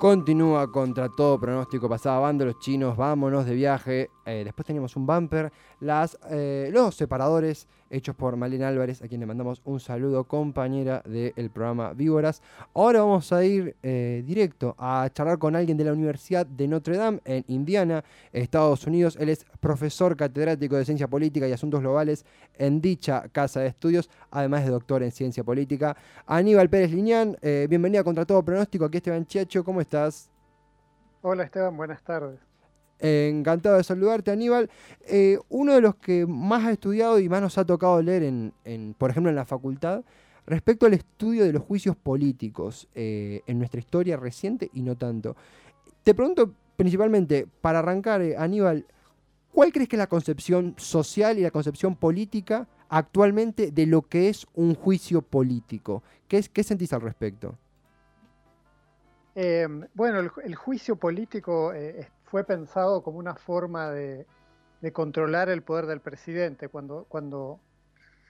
Continúa contra todo pronóstico. Pasaba bando los chinos, vámonos de viaje. Eh, después teníamos un bumper. Eh, los separadores hechos por Malena Álvarez, a quien le mandamos un saludo, compañera del programa Víboras. Ahora vamos a ir eh, directo a charlar con alguien de la Universidad de Notre Dame en Indiana, Estados Unidos. Él es profesor catedrático de Ciencia Política y Asuntos Globales en dicha casa de estudios, además de doctor en Ciencia Política. Aníbal Pérez Liñán, bienvenida contra todo pronóstico. Aquí Esteban Chiacho, ¿cómo estás? Hola Esteban, buenas tardes encantado de saludarte, Aníbal. Eh, uno de los que más ha estudiado y más nos ha tocado leer, en, por ejemplo, en la facultad, respecto al estudio de los juicios políticos eh, en nuestra historia reciente y no tanto. Te pregunto principalmente, para arrancar, eh, Aníbal, ¿cuál crees que es la concepción social y la concepción política actualmente de lo que es un juicio político? ¿Qué, es, qué sentís al respecto? bueno, el, juicio político fue pensado como una forma de, controlar el poder del presidente. Cuando, cuando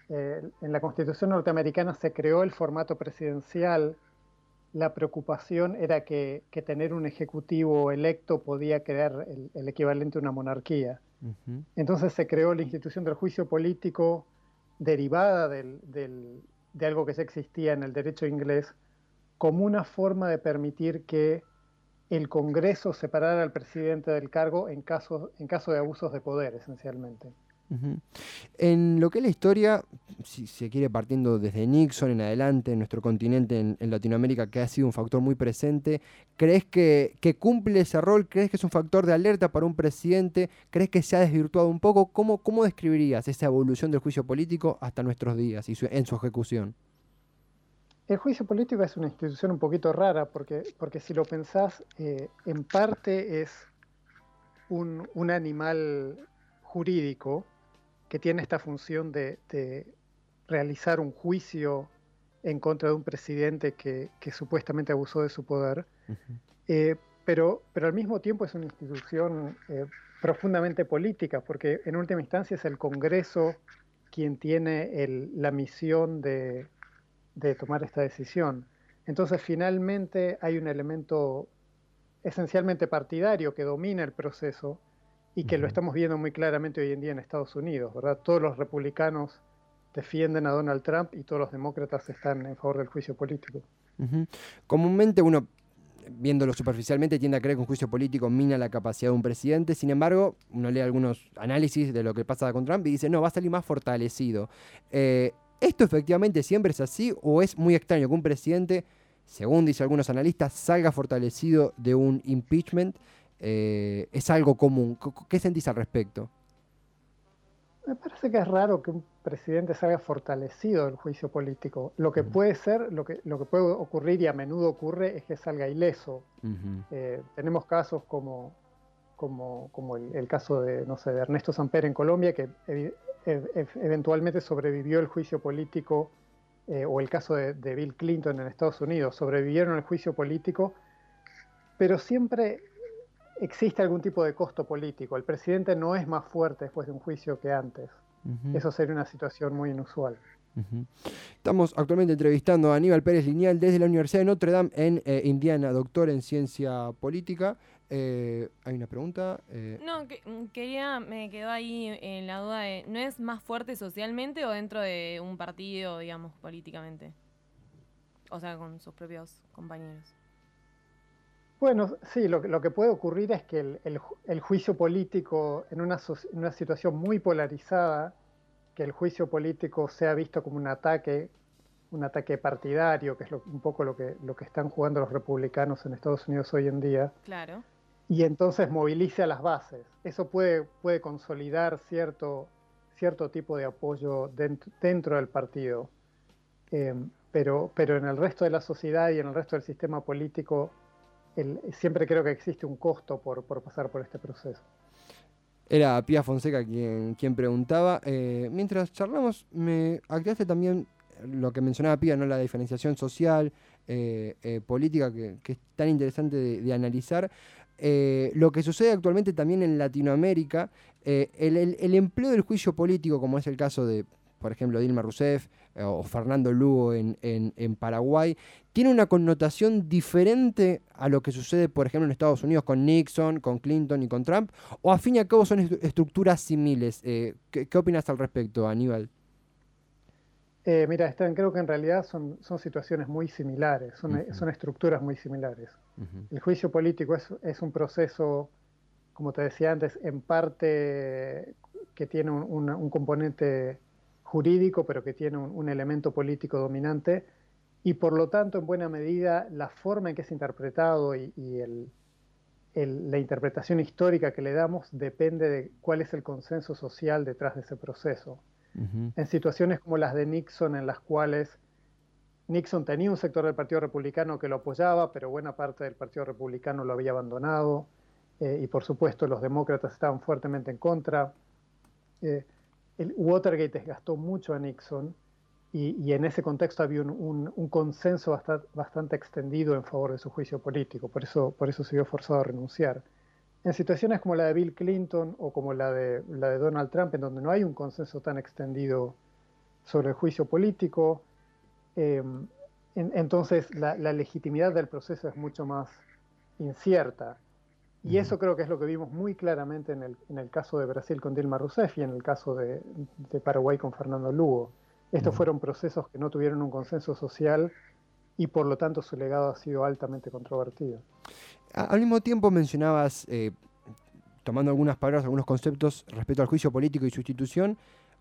eh, en la Constitución norteamericana se creó el formato presidencial, la preocupación era que, tener un ejecutivo electo podía crear el, equivalente a una monarquía. Entonces se creó la institución del juicio político derivada de algo que ya existía en el derecho inglés como una forma de permitir que el Congreso separar al presidente del cargo en caso, en caso de abusos de poder, esencialmente. En lo que es la historia, si se quiere partiendo desde Nixon en adelante, en nuestro continente, en, Latinoamérica, que ha sido un factor muy presente, ¿crees que, cumple ese rol? ¿Crees que es un factor de alerta para un presidente? ¿Crees que se ha desvirtuado un poco? ¿Cómo, cómo describirías esa evolución del juicio político hasta nuestros días y en su ejecución? El juicio político es una institución un poquito rara porque, porque si lo pensás, eh, en parte es un, animal jurídico que tiene esta función de, realizar un juicio en contra de un presidente que, supuestamente abusó de su poder, eh, pero, pero al mismo tiempo es una institución eh, profundamente política, porque en última instancia es el Congreso quien tiene la misión de, de tomar esta decisión. Entonces, finalmente hay un elemento esencialmente partidario que domina el proceso y que lo estamos viendo muy claramente hoy en día en Estados Unidos, ¿verdad? Todos los republicanos defienden a Donald Trump y todos los demócratas están en favor del juicio político. Comúnmente uno, viéndolo superficialmente, tiende a creer que un juicio político mina la capacidad de un presidente, sin embargo, uno lee algunos análisis de lo que pasa con Trump y dice, no, va a salir más fortalecido. Eh, ¿Esto efectivamente siempre es así o es muy extraño que un presidente, según dicen algunos analistas, salga fortalecido de un impeachment? Eh, ¿Es algo común? ¿Qué sentís al respecto? Me parece que es raro que un presidente salga fortalecido del juicio político. Lo que puede ser, lo que, lo que puede ocurrir y a menudo ocurre es que salga ileso. Eh, tenemos casos como, como, el, caso de, no sé, de Ernesto Samper en Colombia, que eventualmente sobrevivió el juicio político, eh, o el caso de, Bill Clinton en Estados Unidos, sobrevivieron el juicio político, pero siempre existe algún tipo de costo político. El presidente no es más fuerte después de un juicio que antes. Eso sería una situación muy inusual. Estamos actualmente entrevistando a Aníbal Pérez Lineal desde la Universidad de Notre Dame en eh, Indiana, doctor en ciencia política. Eh, hay una pregunta. Eh. No, mm, quería, me quedó ahí en la duda de, ¿no es más fuerte socialmente o dentro de un partido, digamos, políticamente? O sea, con sus propios compañeros. Bueno, sí, lo, lo que puede ocurrir es que el, juicio político en una, en una, situación muy polarizada, que el juicio político sea visto como un ataque, un ataque partidario, que es un poco lo que, lo que están jugando los republicanos en Estados Unidos hoy en día. Claro y entonces movilice a las bases. Eso puede, puede consolidar cierto, cierto tipo de apoyo dentro, del partido. Eh, pero, pero en el resto de la sociedad y en el resto del sistema político, siempre creo que existe un costo por, pasar por este proceso. Era Pía Fonseca quien, quien preguntaba. Eh, mientras charlamos, me aclaraste también lo que mencionaba Pía, ¿no? la diferenciación social, eh, política, que, es tan interesante de analizar. Eh, lo que sucede actualmente también en Latinoamérica, eh, el, empleo del juicio político, como es el caso de por ejemplo, Dilma Rousseff eh, o Fernando Lugo en, en, Paraguay, tiene una connotación diferente a lo que sucede, por ejemplo, en Estados Unidos con Nixon, con Clinton y con Trump? ¿O a fin y al cabo son estructuras similares? Eh, ¿qué, opinas al respecto, Aníbal? Eh, mira, Están, creo que en realidad son, son situaciones muy similares, son, son estructuras muy similares. El juicio político es, es, un proceso, como te decía antes, en parte que tiene un, un componente jurídico, pero que tiene un, elemento político dominante, y por lo tanto, en buena medida, la forma en que es interpretado y, la interpretación histórica que le damos depende de cuál es el consenso social detrás de ese proceso. En situaciones como las de Nixon, en las cuales Nixon tenía un sector del Partido Republicano que lo apoyaba, pero buena parte del Partido Republicano lo había abandonado, eh, y por supuesto los demócratas estaban fuertemente en contra. Eh, Watergate desgastó mucho a Nixon y, en ese contexto había un, consenso bastante, extendido en favor de su juicio político, por eso, por eso se vio forzado a renunciar. En situaciones como la de Bill Clinton o como la de Donald Trump, en donde no hay un consenso tan extendido sobre el juicio político, eh, entonces la, la legitimidad del proceso es mucho más incierta. Y eso creo que es lo que vimos muy claramente en el, en el caso de Brasil con Dilma Rousseff y en el caso de, de Paraguay con Fernando Lugo. Estos fueron procesos que no tuvieron un consenso social y por lo tanto su legado ha sido altamente controvertido. Al mismo tiempo mencionabas, eh, tomando algunas palabras, algunos conceptos respecto al juicio político y sustitución,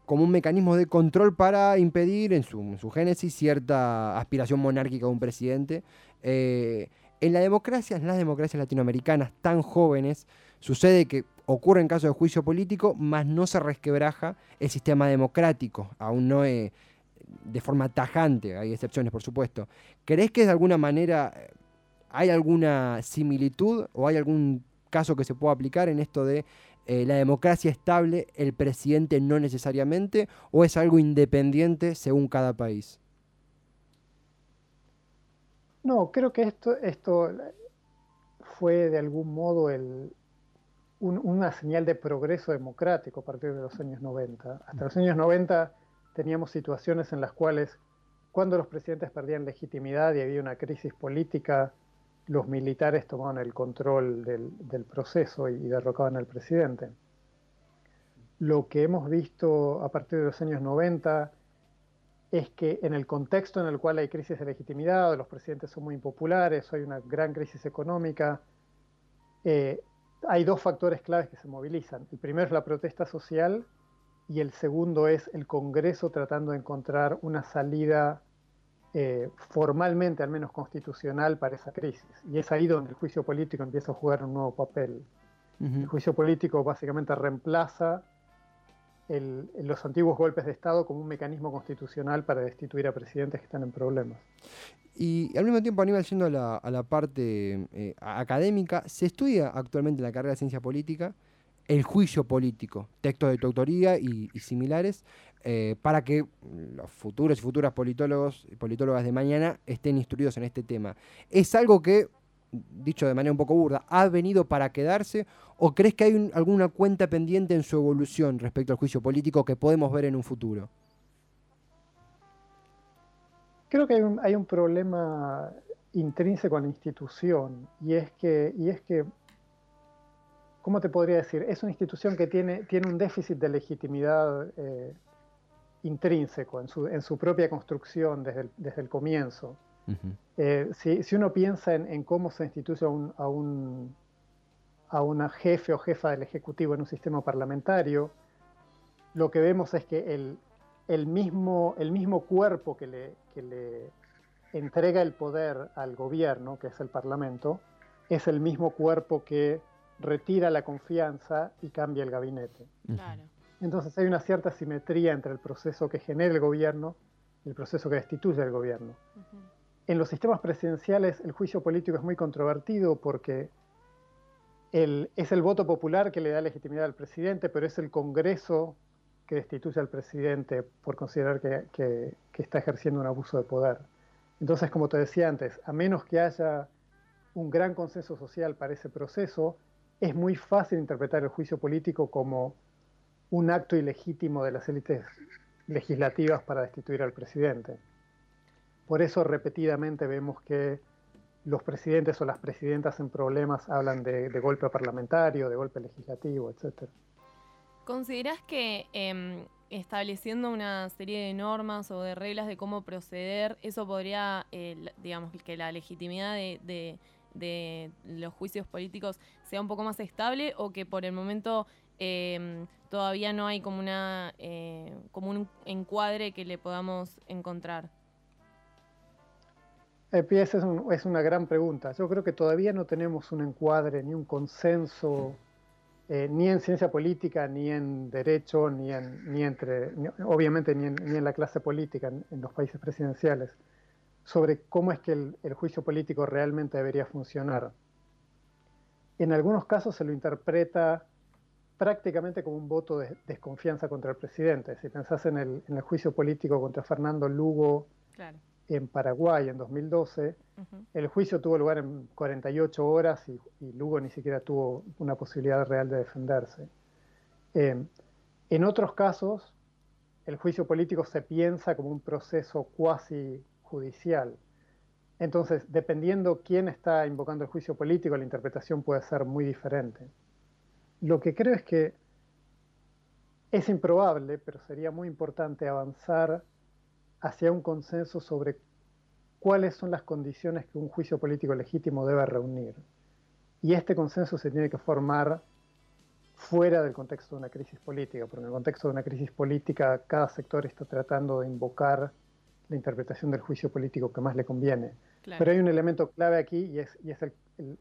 como un mecanismo de control para impedir en su, su génesis cierta aspiración monárquica de un presidente. Eh, en la democracia, las democracias latinoamericanas tan jóvenes, sucede que ocurre en casos de juicio político, mas no se resquebraja el sistema democrático, aún no de forma tajante, hay excepciones por supuesto. ¿Crees que de alguna manera eh, hay alguna similitud o hay algún caso que se pueda aplicar en esto de eh, la democracia estable, el presidente no necesariamente, o es algo independiente según cada país? No, creo que esto, esto fue de algún modo una señal de progreso democrático a partir de los años 90. Hasta los años 90 teníamos situaciones en las cuales cuando los presidentes perdían legitimidad y había una crisis política, los militares tomaban el control del, proceso y derrocaban al presidente. Lo que hemos visto a partir de los años 90 es que en el contexto en el cual hay crisis de legitimidad, los presidentes son muy impopulares, hay una gran crisis económica, eh, hay dos factores claves que se movilizan. El primero es la protesta social y el segundo es el Congreso tratando de encontrar una salida eh, formalmente, al menos constitucional, para esa crisis. Y es ahí donde el juicio político empieza a jugar un nuevo papel. El juicio político básicamente reemplaza los antiguos golpes de Estado como un mecanismo constitucional para destituir a presidentes que están en problemas. Y al mismo tiempo, Aníbal, yendo a la, parte eh, académica, se estudia actualmente en la carrera de ciencia política el juicio político, textos de tu autoría y, similares, eh, para que los futuros y futuras politólogos y politólogas de mañana estén instruidos en este tema. ¿Es algo que dicho de manera un poco burda, ha venido para quedarse o crees que hay alguna cuenta pendiente en su evolución respecto al juicio político que podemos ver en un futuro? Creo que hay un, problema intrínseco a la institución y es que, y es que, ¿cómo te podría decir? Es una institución que tiene, tiene un déficit de legitimidad eh, intrínseco en su, en su, propia construcción desde desde el comienzo. Eh, si, uno piensa en, cómo se instituye a, un, a, una jefe o jefa del Ejecutivo en un sistema parlamentario, lo que vemos es que el, el, mismo, el mismo cuerpo que le, que le entrega el poder al gobierno, que es el Parlamento, es el mismo cuerpo que retira la confianza y cambia el gabinete. Entonces hay una cierta simetría entre el proceso que genera el gobierno y el proceso que destituye el gobierno. En los sistemas presidenciales el juicio político es muy controvertido porque es el voto popular que le da legitimidad al presidente, pero es el Congreso que destituye al presidente por considerar que, está ejerciendo un abuso de poder. Entonces, como te decía antes, a menos que haya un gran consenso social para ese proceso, es muy fácil interpretar el juicio político como un acto ilegítimo de las élites legislativas para destituir al presidente. Por eso repetidamente vemos que los presidentes o las presidentas en problemas hablan de, golpe parlamentario, de golpe legislativo, etc. ¿Consideras que em, estableciendo una serie de normas o de reglas de cómo proceder, eso podría, digamos, que la legitimidad de, los juicios políticos sea un poco más estable o que por el momento em, todavía no hay como, una, eh, como un encuadre que le podamos encontrar? Eh, esa es, una gran pregunta. Yo creo que todavía no tenemos un encuadre ni un consenso, eh, ni en ciencia política, ni en derecho, ni, en, ni entre, obviamente ni en, ni en, la clase política en, los países presidenciales, sobre cómo es que el, juicio político realmente debería funcionar. En algunos casos se lo interpreta prácticamente como un voto de desconfianza contra el presidente. Si pensás en el, en el juicio político contra Fernando Lugo, claro en Paraguay en 2012. El juicio tuvo lugar en 48 horas y, Lugo ni siquiera tuvo una posibilidad real de defenderse. Eh, en otros casos, el juicio político se piensa como un proceso cuasi judicial. Entonces, dependiendo quién está invocando el juicio político, la interpretación puede ser muy diferente. Lo que creo es que es improbable, pero sería muy importante avanzar hacia un consenso sobre cuáles son las condiciones que un juicio político legítimo debe reunir. Y este consenso se tiene que formar fuera del contexto de una crisis política, porque en el contexto de una crisis política cada sector está tratando de invocar la interpretación del juicio político que más le conviene. Pero hay un elemento clave aquí y es,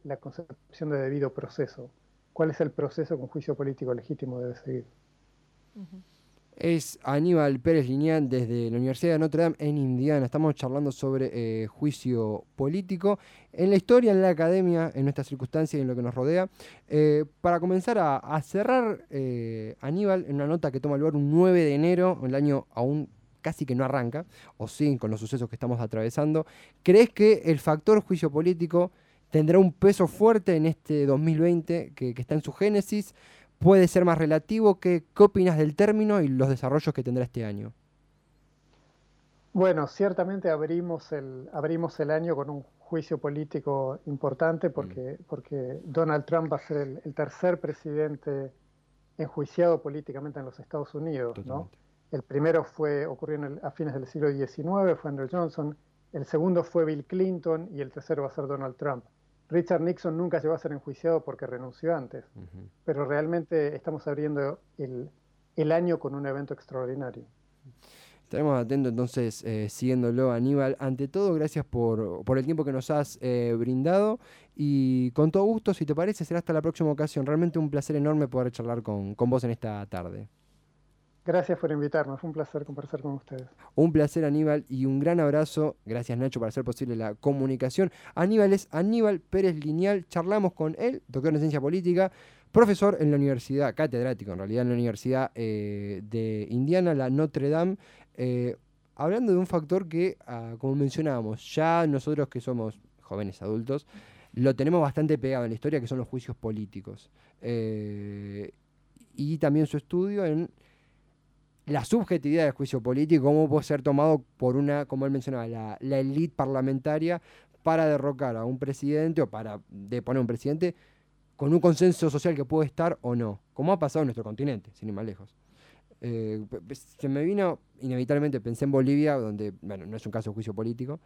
la concepción de debido proceso. ¿Cuál es el proceso que un juicio político legítimo debe seguir? Es Aníbal Pérez Lineal desde la Universidad de Notre Dame en Indiana. Estamos charlando sobre eh, juicio político en la historia, en la academia, en nuestras circunstancias y en lo que nos rodea. Eh, para comenzar a, cerrar, eh, Aníbal, en una nota que toma lugar un 9 de enero, el año aún casi que no arranca, o sí, con los sucesos que estamos atravesando, ¿crees que el factor juicio político tendrá un peso fuerte en este 2020 que, que está en su génesis? puede ser más relativo. ¿Qué, ¿Qué opinas del término y los desarrollos que tendrá este año? Bueno, ciertamente abrimos el, abrimos el año con un juicio político importante porque, mm. porque Donald Trump va a ser el, tercer presidente enjuiciado políticamente en los Estados Unidos. ¿no? El primero fue, ocurrió a fines del siglo XIX, fue Andrew Johnson, el segundo fue Bill Clinton y el tercero va a ser Donald Trump. Richard Nixon nunca llegó a ser enjuiciado porque renunció antes, pero realmente estamos abriendo el, año con un evento extraordinario. Estaremos atentos entonces, eh, siguiéndolo, Aníbal. Ante todo, gracias por, el tiempo que nos has eh, brindado y con todo gusto, si te parece, será hasta la próxima ocasión. Realmente un placer enorme poder charlar con, con vos en esta tarde. Gracias por invitarnos, fue un placer conversar con ustedes. Un placer Aníbal y un gran abrazo. Gracias Nacho por hacer posible la comunicación. Aníbal es Aníbal Pérez Lineal, charlamos con él, doctor en ciencia política, profesor en la universidad, catedrático en realidad en la Universidad eh, de Indiana, la Notre Dame. Eh, hablando de un factor que, ah, como mencionábamos, ya nosotros que somos jóvenes adultos, lo tenemos bastante pegado en la historia, que son los juicios políticos. Eh, y también su estudio en la subjetividad del juicio político, cómo puede ser tomado por una, como él mencionaba, la, la élite parlamentaria para derrocar a un presidente o para deponer a un presidente con un consenso social que puede estar o no, como ha pasado en nuestro continente, sin ir más lejos. Eh, se me vino, inevitablemente pensé en Bolivia, donde, bueno, no es un caso de juicio político,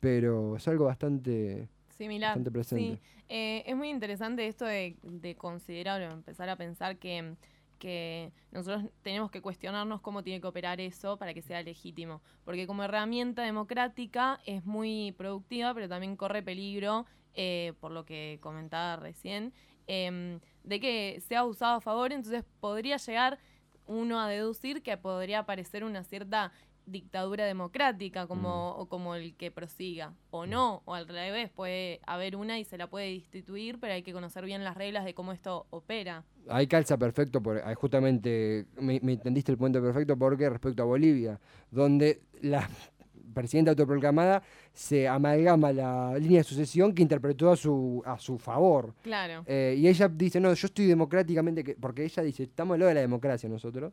pero es algo bastante, Similar. presente. Sí. Eh, es muy interesante esto de, de considerar o empezar a pensar que que nosotros tenemos que cuestionarnos cómo tiene que operar eso para que sea legítimo. Porque como herramienta democrática es muy productiva, pero también corre peligro, eh, por lo que comentaba recién, em, de que sea usado a favor, entonces podría llegar uno a deducir que podría aparecer una cierta dictadura democrática como, mm. como el que prosiga, o mm. no, o al revés, puede haber una y se la puede destituir, pero hay que conocer bien las reglas de cómo esto opera. Ahí calza perfecto, por, justamente me, entendiste el punto perfecto porque respecto a Bolivia, donde la presidenta autoproclamada se amalgama la línea de sucesión que interpretó a su, a su favor. Claro. Eh, y ella dice, no, yo estoy democráticamente, porque ella dice, estamos en lo de la democracia nosotros.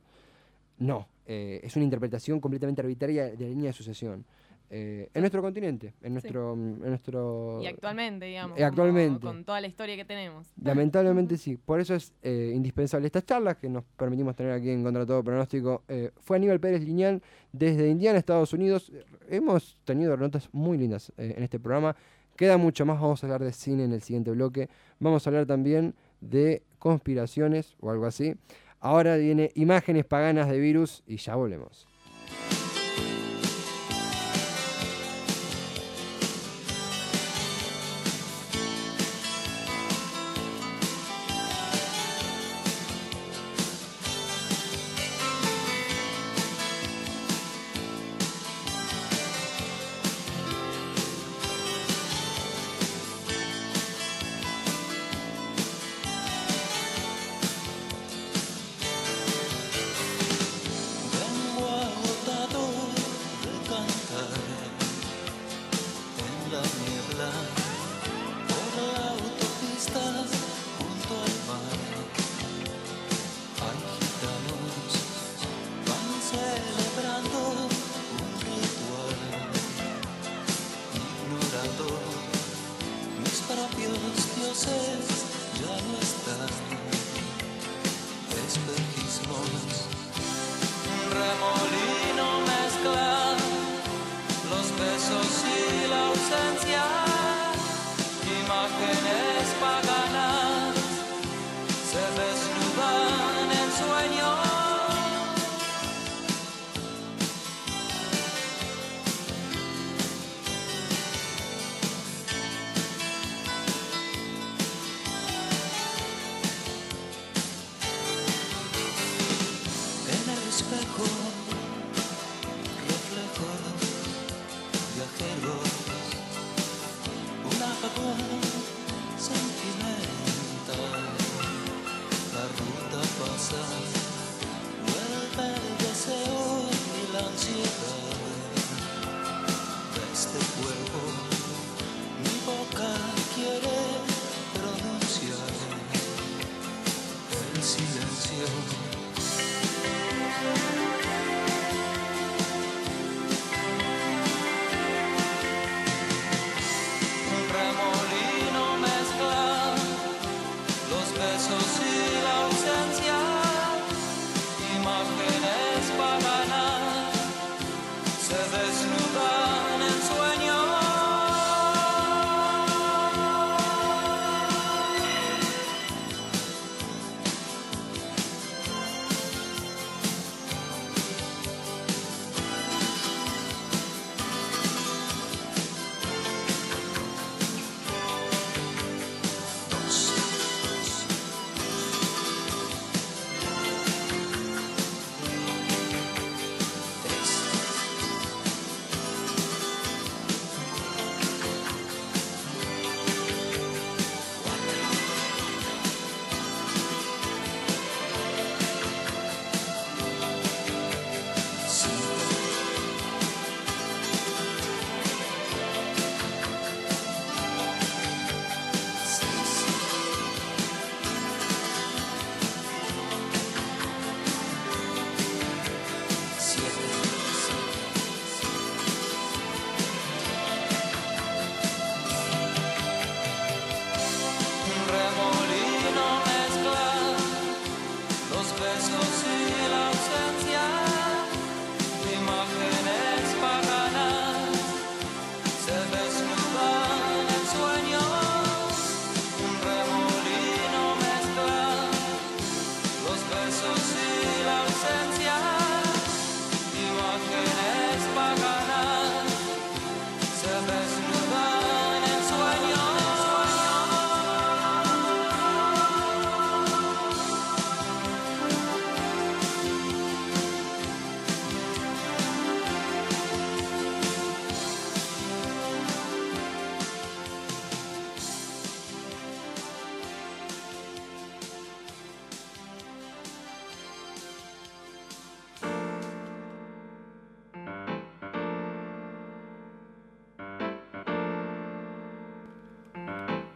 No, eh, es una interpretación completamente arbitraria de la línea de sucesión. Eh, en nuestro continente, en nuestro, en nuestro... Y actualmente, digamos. actualmente. con toda la historia que tenemos. Lamentablemente sí. Por eso es indispensable estas charlas que nos permitimos tener aquí en Contra Todo Pronóstico. fue Aníbal Pérez Liñán desde Indiana, Estados Unidos. Hemos tenido notas muy lindas en este programa. Queda mucho más, vamos a hablar de cine en el siguiente bloque. Vamos a hablar también de conspiraciones o algo así. Ahora viene imágenes paganas de virus y ya volvemos.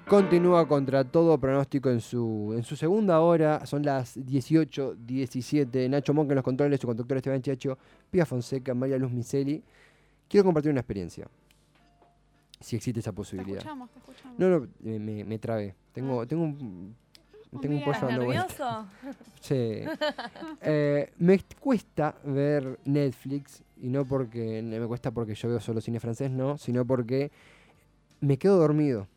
Continúa contra todo pronóstico en su, en su segunda hora. Son las 18, 17. Nacho Monk en los controles, su conductor Esteban Chacho, Pia Fonseca, María Luz Miseli. Quiero compartir una experiencia. Si existe esa posibilidad. Te escuchamos, te escuchamos. No, no, me, me, trabé. Tengo, tengo un, tengo un pollo dando nervioso? Sí. Eh, me cuesta ver Netflix, y no porque me cuesta porque yo veo solo cine francés, no, sino porque me quedo dormido.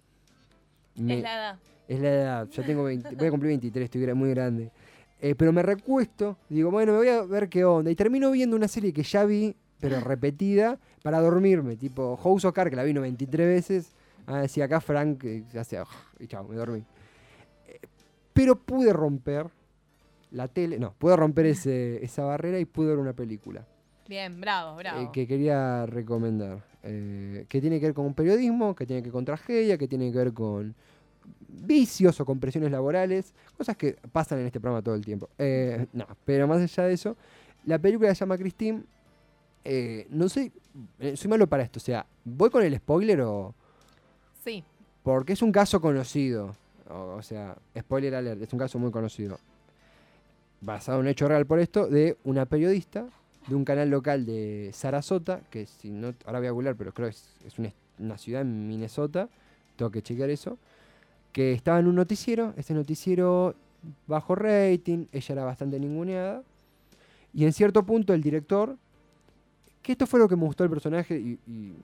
Me- Es la edad. es la edad, ya tengo 20, voy a cumplir 23, estoy muy grande. Eh, pero me recuesto, digo, bueno, me voy a ver qué onda. Y termino viendo una serie que ya vi, pero repetida, para dormirme, tipo House of Cards, que la vi 93 veces. Ah, decía acá Frank, eh, ya sea, y chao, me dormí. Eh, pero pude romper la tele, no, pude romper ese, esa barrera y pude ver una película Bien, bravo, bravo. eh, que quería recomendar. Eh, que tiene que ver con un periodismo, que tiene que ver con tragedia, que tiene que ver con vicios o con presiones laborales, cosas que pasan en este programa todo el tiempo. Eh, no, pero más allá de eso, la película se llama Christine. eh, no sé, soy malo para esto, o sea, ¿voy con el spoiler o...? Sí. Porque es un caso conocido. O, o sea, spoiler alert, es un caso muy conocido. Basado en un hecho real por esto, de una periodista de un canal local de Sarasota, que si no, ahora voy a googlear, pero creo que es, es una, ciudad en Minnesota, tengo que chequear eso, que estaba en un noticiero, ese noticiero bajo rating, ella era bastante ninguneada, y en cierto punto el director, que esto fue lo que me gustó del personaje, y, y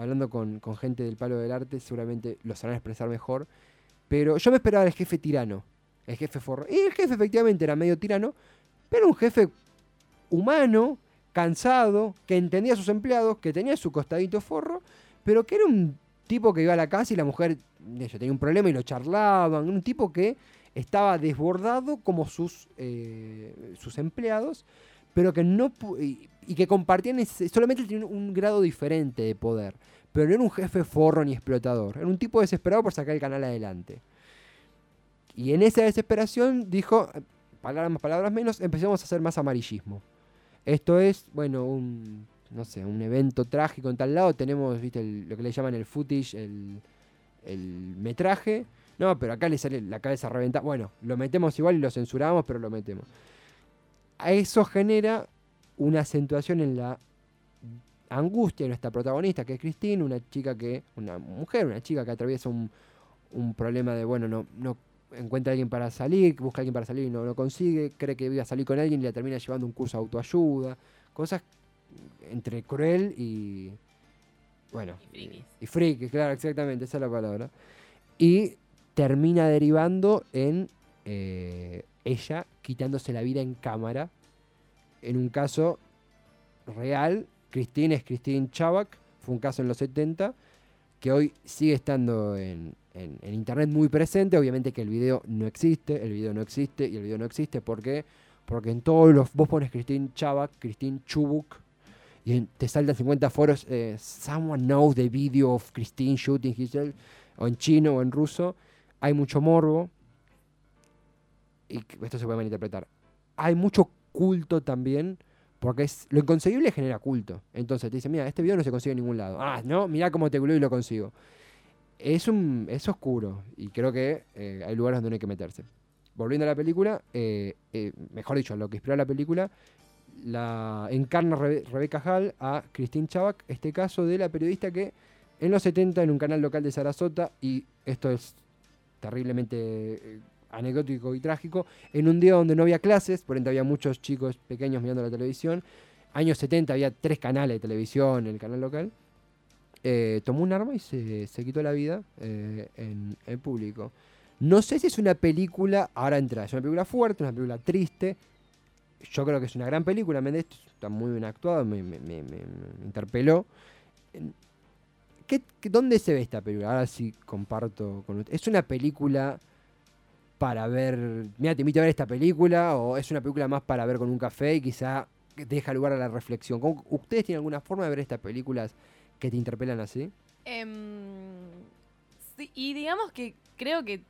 hablando con, con gente del palo del arte, seguramente lo sabrán expresar mejor. Pero yo me esperaba el jefe tirano, el jefe forro. Y el jefe efectivamente era medio tirano, pero un jefe humano, cansado, que entendía a sus empleados, que tenía su costadito forro, pero que era un tipo que iba a la casa y la mujer hecho, tenía un problema y lo charlaban. Un tipo que estaba desbordado como sus, eh, sus empleados, pero que no y, que compartían solamente un, grado diferente de poder. Pero no era un jefe forro ni explotador. Era un tipo desesperado por sacar el canal adelante. Y en esa desesperación dijo, eh, palabras más, palabras menos, empecemos a hacer más amarillismo. Esto es, bueno, un, no sé, un evento trágico en tal lado. Tenemos, viste, lo que le llaman el footage, el, el metraje. No, pero acá le sale la cabeza reventada. Bueno, lo metemos igual y lo censuramos, pero lo metemos. A eso genera una acentuación en la angustia de nuestra protagonista, que es Christine, una chica que, una mujer, una chica que atraviesa un, un problema de, bueno, no, no encuentra a alguien para salir, busca a alguien para salir y no lo consigue, cree que iba a salir con alguien y la termina llevando un curso de autoayuda, cosas entre cruel y, bueno, Y y friki, claro, exactamente, esa es la palabra. Y termina derivando en eh, ella quitándose la vida en cámara. En un caso real, Christine es Christine Chavak, fue un caso en los 70, que hoy sigue estando en, en- internet muy presente. Obviamente que el video no existe, el video no existe y el video no existe. ¿Por qué? Porque en todos los. Vos pones Christine Chavak, Christine Chubuk, y te saltan 50 foros. eh, Someone knows the video of Christine shooting herself, o en chino o en ruso. Hay mucho morbo. Y esto se puede malinterpretar. Hay mucho culto también. Porque es, lo inconseguible genera culto. Entonces te dicen, mira, este video no se consigue en ningún lado. Ah, no, mira cómo te glue y lo consigo. Es, un, es oscuro. Y creo que eh, hay lugares donde no hay que meterse. Volviendo a la película, eh, eh, mejor dicho, lo que inspiró la película, la encarna Rebe- Rebecca Hall a Christine Chavak, este caso de la periodista que en los 70 en un canal local de Sarasota, y esto es terriblemente eh, anecdótico y trágico, en un día donde no había clases, por ende había muchos chicos pequeños mirando la televisión, años 70 había tres canales de televisión en el canal local, eh, tomó un arma y se, se quitó la vida eh, en, en público. No sé si es una película, ahora entra, es una película fuerte, una película triste. Yo creo que es una gran película, Mendes está muy bien actuado, me, interpeló. En- ¿Qué, qué- dónde se ve esta película? Ahora sí comparto con usted. ¿Es una película para ver, mira, te invito a ver esta película, o es una película más para ver con un café y quizá deja lugar a la reflexión? ¿Cómo- ¿Ustedes tienen alguna forma de ver estas películas que te interpelan así? Em, sí, y digamos que creo que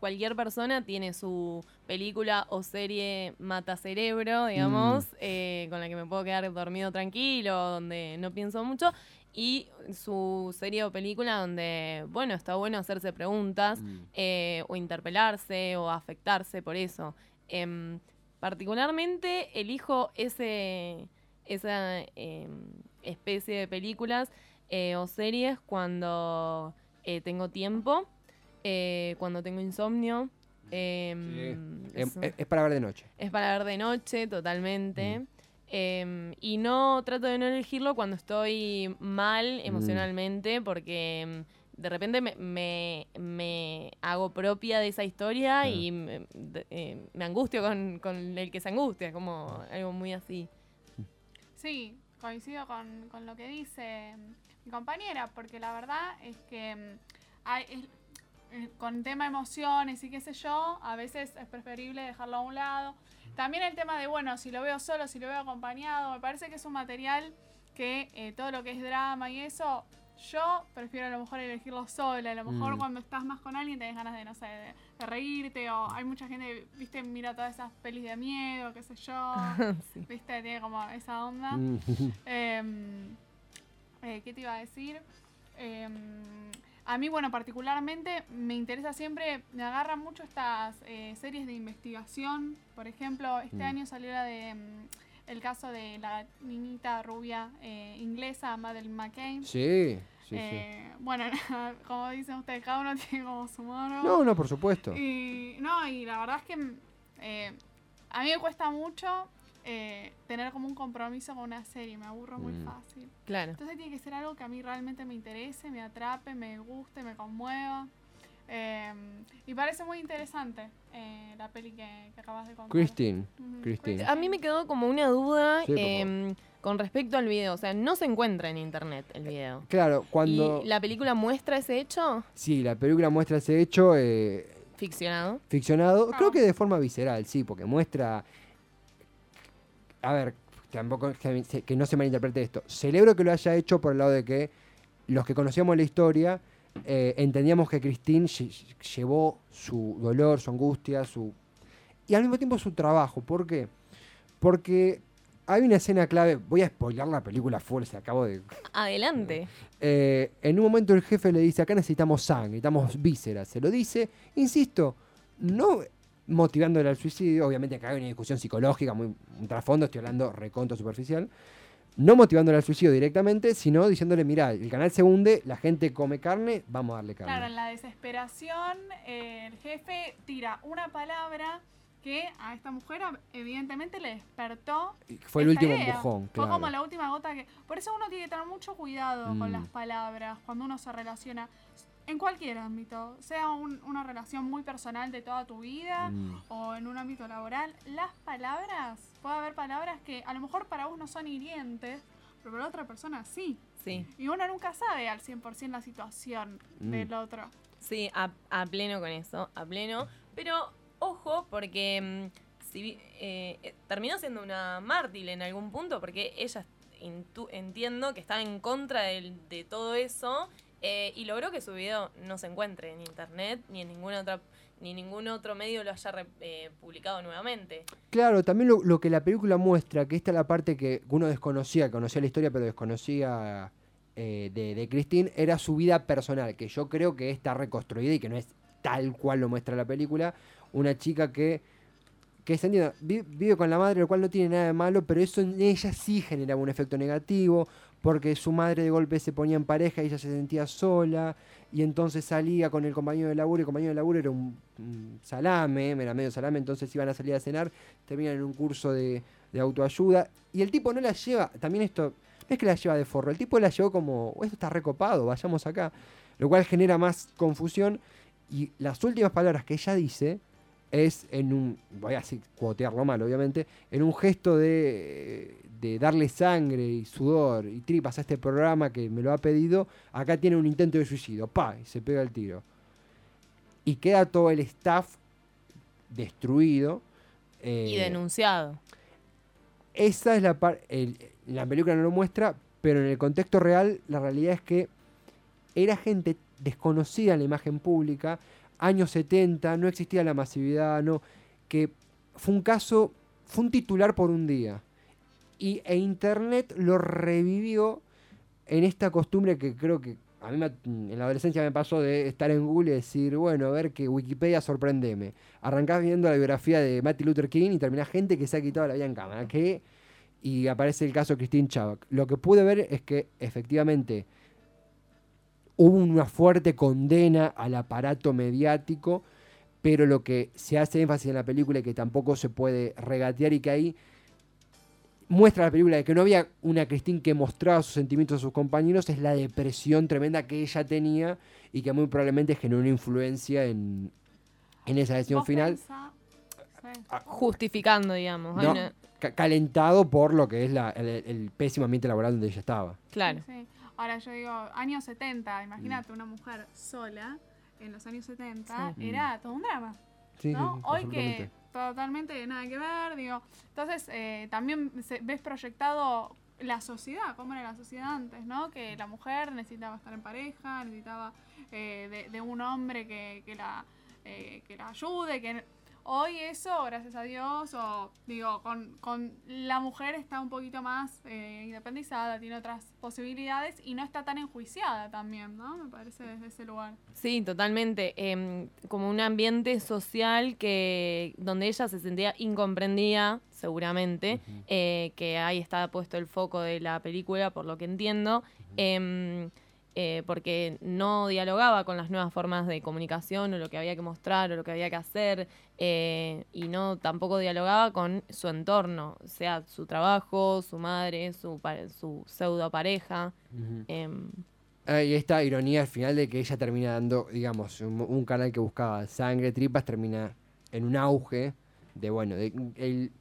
cualquier persona tiene su película o serie mata cerebro, digamos, eh, con la que me puedo quedar dormido tranquilo, donde no pienso mucho. y su serie o película donde, bueno, está bueno hacerse preguntas Mm. eh, o interpelarse o afectarse por eso. Em, particularmente elijo ese, esa em, especie de películas eh, o series cuando eh, tengo tiempo, eh, cuando tengo insomnio. em, Em. Es, es para ver de noche. Es para ver de noche, totalmente. Mm. Em, y no trato de no elegirlo cuando estoy mal Mm. emocionalmente, porque de repente me, me- me hago propia de esa historia Claro. y me, de- eh, me angustio con, con el que se angustia, como algo muy así. Sí, coincido con, con lo que dice mi compañera, porque la verdad es que mm, hay- es- eh, con tema emociones y qué sé yo, a veces es preferible dejarlo a un lado. También el tema de, bueno, si lo veo solo, si lo veo acompañado, me parece que es un material que eh, todo lo que es drama y eso, yo prefiero a lo mejor elegirlo sola. A lo mejor Mm. cuando estás más con alguien tenés ganas de, no sé, de, de reírte o hay mucha gente, viste, mira todas esas pelis de miedo, qué sé yo. Sí. Viste, tiene como esa onda. Mm. Em, eh, ¿Qué te iba a decir? Em, a mí, bueno, particularmente me interesa siempre, me agarran mucho estas eh, series de investigación. Por ejemplo, este Mm. año salió la de mm, el caso de la niñita rubia eh, inglesa, Madeleine McCain. Sí, sí, sí. Eh, Bueno, como dicen ustedes, cada uno tiene como su mono. No, no, por supuesto. Y no, y la verdad es que mm, eh, a mí me cuesta mucho eh, tener como un compromiso con una serie, me aburro muy Mm. fácil. Claro. Entonces tiene que ser algo que a mí realmente me interese, me atrape, me guste, me conmueva. Eh, y parece muy interesante eh, la peli que, que acabas de contar. Christine. Christine. A mí me quedó como una duda Sí, em, con respecto al video. O sea, no se encuentra en internet el video. Claro, cuando... ¿Y la película muestra ese hecho? Sí, la película muestra ese hecho eh, Ficcionado. ficcionado, Ah. creo que de forma visceral, sí, porque muestra... A ver, tampoco que, no se malinterprete esto. Celebro que lo haya hecho por el lado de que los que conocíamos la historia eh, entendíamos que Christine lle- llevó su dolor, su angustia, su... Y al mismo tiempo su trabajo. ¿Por qué? Porque hay una escena clave, voy a spoilar la película full, se acabo de... Adelante. Eh, en un momento el jefe le dice, acá necesitamos sangre, necesitamos vísceras. Se lo dice, insisto, no motivándole al suicidio, obviamente acá hay una discusión psicológica, muy, un trasfondo, estoy hablando reconto superficial, no motivándole al suicidio directamente, sino diciéndole, mira, el canal se hunde, la gente come carne, vamos a darle carne. Claro, en la desesperación, eh, el jefe tira una palabra que a esta mujer evidentemente le despertó. Fue el último idea. empujón, Fue como la última gota que. Por eso uno tiene que tener mucho cuidado Mm. con las palabras cuando uno se relaciona. En cualquier ámbito, sea un- una relación muy personal de toda tu vida Mm. o en un ámbito laboral, las palabras, puede haber palabras que a lo mejor para vos no son hirientes, pero para otra persona sí. Sí. Y uno nunca sabe al 100% la situación Mm. del otro. Sí, a, a pleno con eso, a pleno. Pero ojo, porque mm, si, eh, eh, terminó siendo una mártir en algún punto, porque ella entiendo que estaba en contra del- de todo eso eh, y logró que su video no se encuentre en internet ni en ninguna otra ni ningún otro medio lo haya re- eh, publicado nuevamente. Claro, también lo, que la película muestra, que esta es la parte que uno desconocía, conocía la historia pero desconocía eh, de, de Christine, era su vida personal, que yo creo que está reconstruida y que no es tal cual lo muestra la película. Una chica que, que se entienda, vi- vive con la madre, lo cual no tiene nada de malo, pero eso en ella sí generaba un efecto negativo, porque su madre de golpe se ponía en pareja y ella se sentía sola, y entonces salía con el compañero de laburo, y el compañero de laburo era un, salame, era medio salame, entonces iban a salir a cenar, terminan en un curso de, autoayuda, y el tipo no la lleva, también esto, no es que la lleva de forro, el tipo la llevó como, esto está recopado, vayamos acá, lo cual genera más confusión, y las últimas palabras que ella dice es en un, voy a cuotearlo mal obviamente, en un gesto de, de darle sangre y sudor y tripas a este programa que me lo ha pedido, acá tiene un intento de suicidio, pa, y se pega el tiro. Y queda todo el staff destruido. y eh, denunciado. esa es la parte. La película no lo muestra, pero en el contexto real, la realidad es que era gente desconocida en la imagen pública, años 70, no existía la masividad, no. Que fue un caso, fue un titular por un día. Y, e internet lo revivió en esta costumbre que creo que a mí en la adolescencia me pasó de estar en Google y decir, bueno, a ver que Wikipedia sorprendeme. Arrancás viendo la biografía de Martin Luther King y terminás gente que se ha quitado la vida en cámara. Que, y aparece el caso de Christine Chavak. Lo que pude ver es que efectivamente hubo una fuerte condena al aparato mediático, pero lo que se hace énfasis en la película y que tampoco se puede regatear y que ahí muestra la película de que no había una Christine que mostraba sus sentimientos a sus compañeros, es la depresión tremenda que ella tenía y que muy probablemente generó una influencia en, esa decisión final. Ah, Justificando, digamos. calentado por lo que es el, pésimo ambiente laboral donde ella estaba. Claro. Ahora yo digo, años 70, imagínate una mujer sola en los años 70, era todo un drama. ¿no? Hoy que totalmente nada que ver, digo. Entonces, eh, también ves proyectado la sociedad, cómo era la sociedad antes, ¿no? Que la mujer necesitaba estar en pareja, necesitaba eh, de, un hombre que, que la, eh, que la ayude, que Hoy eso, gracias a Dios, o digo, con, la mujer está un poquito más eh, independizada, tiene otras posibilidades y no está tan enjuiciada también, ¿no? Me parece desde ese lugar. Sí, totalmente. Em, como un ambiente social que donde ella se sentía incomprendida, seguramente, eh, que ahí está puesto el foco de la película, por lo que entiendo. Eh, porque no dialogaba con las nuevas formas de comunicación o lo que había que mostrar o lo que había que hacer eh, y no tampoco dialogaba con su entorno, sea su trabajo, su madre, su, su pseudo pareja. Em, ah, y esta ironía al final de que ella termina dando, digamos, un, canal que buscaba sangre, tripas, termina en un auge de, bueno, el,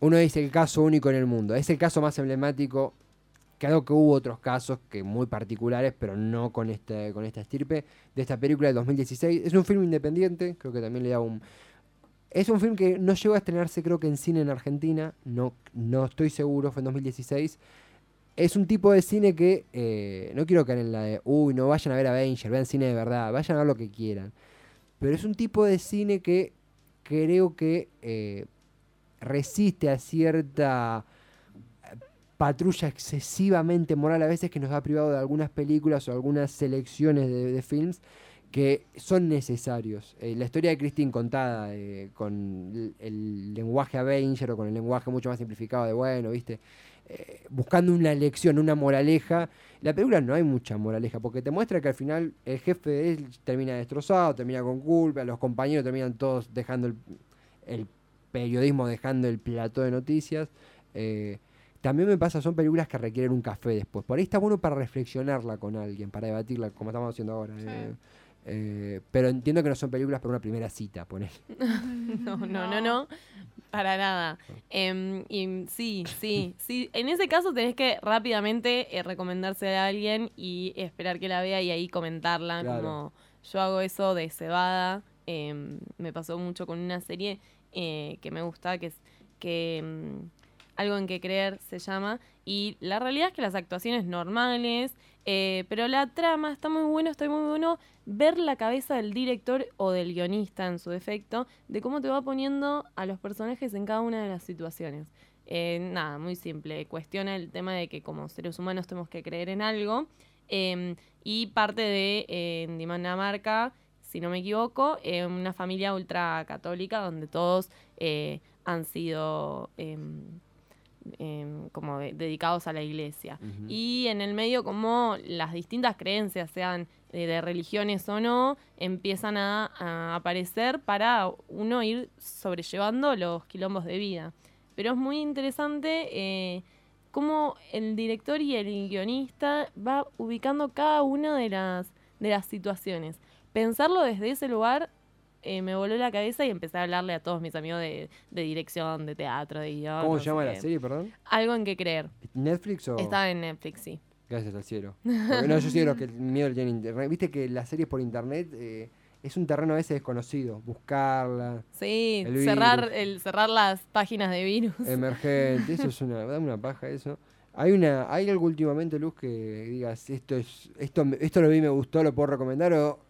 uno dice el caso único en el mundo. Es el caso más emblemático Claro que hubo otros casos que muy particulares, pero no con, este, con esta estirpe, de esta película del 2016. Es un film independiente, creo que también le da un... Es un film que no llegó a estrenarse creo que en cine en Argentina, no, no estoy seguro, fue en 2016. Es un tipo de cine que, eh, no quiero caer en la de, uy, no vayan a ver Avenger, vean cine de verdad, vayan a ver lo que quieran. Pero es un tipo de cine que creo que eh, resiste a cierta patrulla excesivamente moral a veces que nos ha privado de algunas películas o algunas selecciones de, films que son necesarios. Eh, la historia de Christine contada eh, con el, lenguaje Avenger o con el lenguaje mucho más simplificado de, bueno, viste, eh, buscando una lección, una moraleja. La película no hay mucha moraleja porque te muestra que al final el jefe de él termina destrozado, termina con culpa, los compañeros terminan todos dejando el, el periodismo, dejando el plato de noticias. También me pasa, son películas que requieren un café después. Por ahí está bueno para reflexionarla con alguien, para debatirla, como estamos haciendo ahora. Eh, eh, pero entiendo que no son películas para una primera cita, poner. no, no, no, no, para nada. Em, y sí, sí, sí. En ese caso tenés que rápidamente eh, recomendarse a alguien y esperar que la vea y ahí comentarla. Como yo hago eso de cebada. Em, me pasó mucho con una serie que me gusta, que es que em, algo en que creer se llama. Y la realidad es que las actuaciones normales, eh, pero la trama está muy bueno, está muy bueno ver la cabeza del director o del guionista en su defecto, de cómo te va poniendo a los personajes en cada una de las situaciones. Eh, nada, muy simple. Cuestiona el tema de que como seres humanos tenemos que creer en algo. Em, y parte de eh, Dinamarca, si no me equivoco, una familia ultra católica donde todos han sido em, como dedicados a la iglesia. Y en el medio como las distintas creencias, sean de religiones o no, empiezan a, aparecer para uno ir sobrellevando los quilombos de vida. Pero es muy interesante eh, cómo el director y el guionista va ubicando cada una de las, de las situaciones. Pensarlo desde ese lugar eh, me voló la cabeza y empecé a hablarle a todos mis amigos de, dirección, de teatro, de guion. ¿Cómo se llama la serie, perdón? Algo en que creer. ¿Netflix o...? Estaba en Netflix, sí. Gracias al cielo. no, yo sí que el miedo tiene internet. Viste que las series por internet eh, es un terreno a veces desconocido. Buscarla. Sí, cerrar, el, cerrar las páginas de virus. Emergente, eso es una, dame una paja eso. Hay una, hay algo últimamente, Luz, que digas, esto es, esto, esto lo vi, me gustó, lo puedo recomendar, o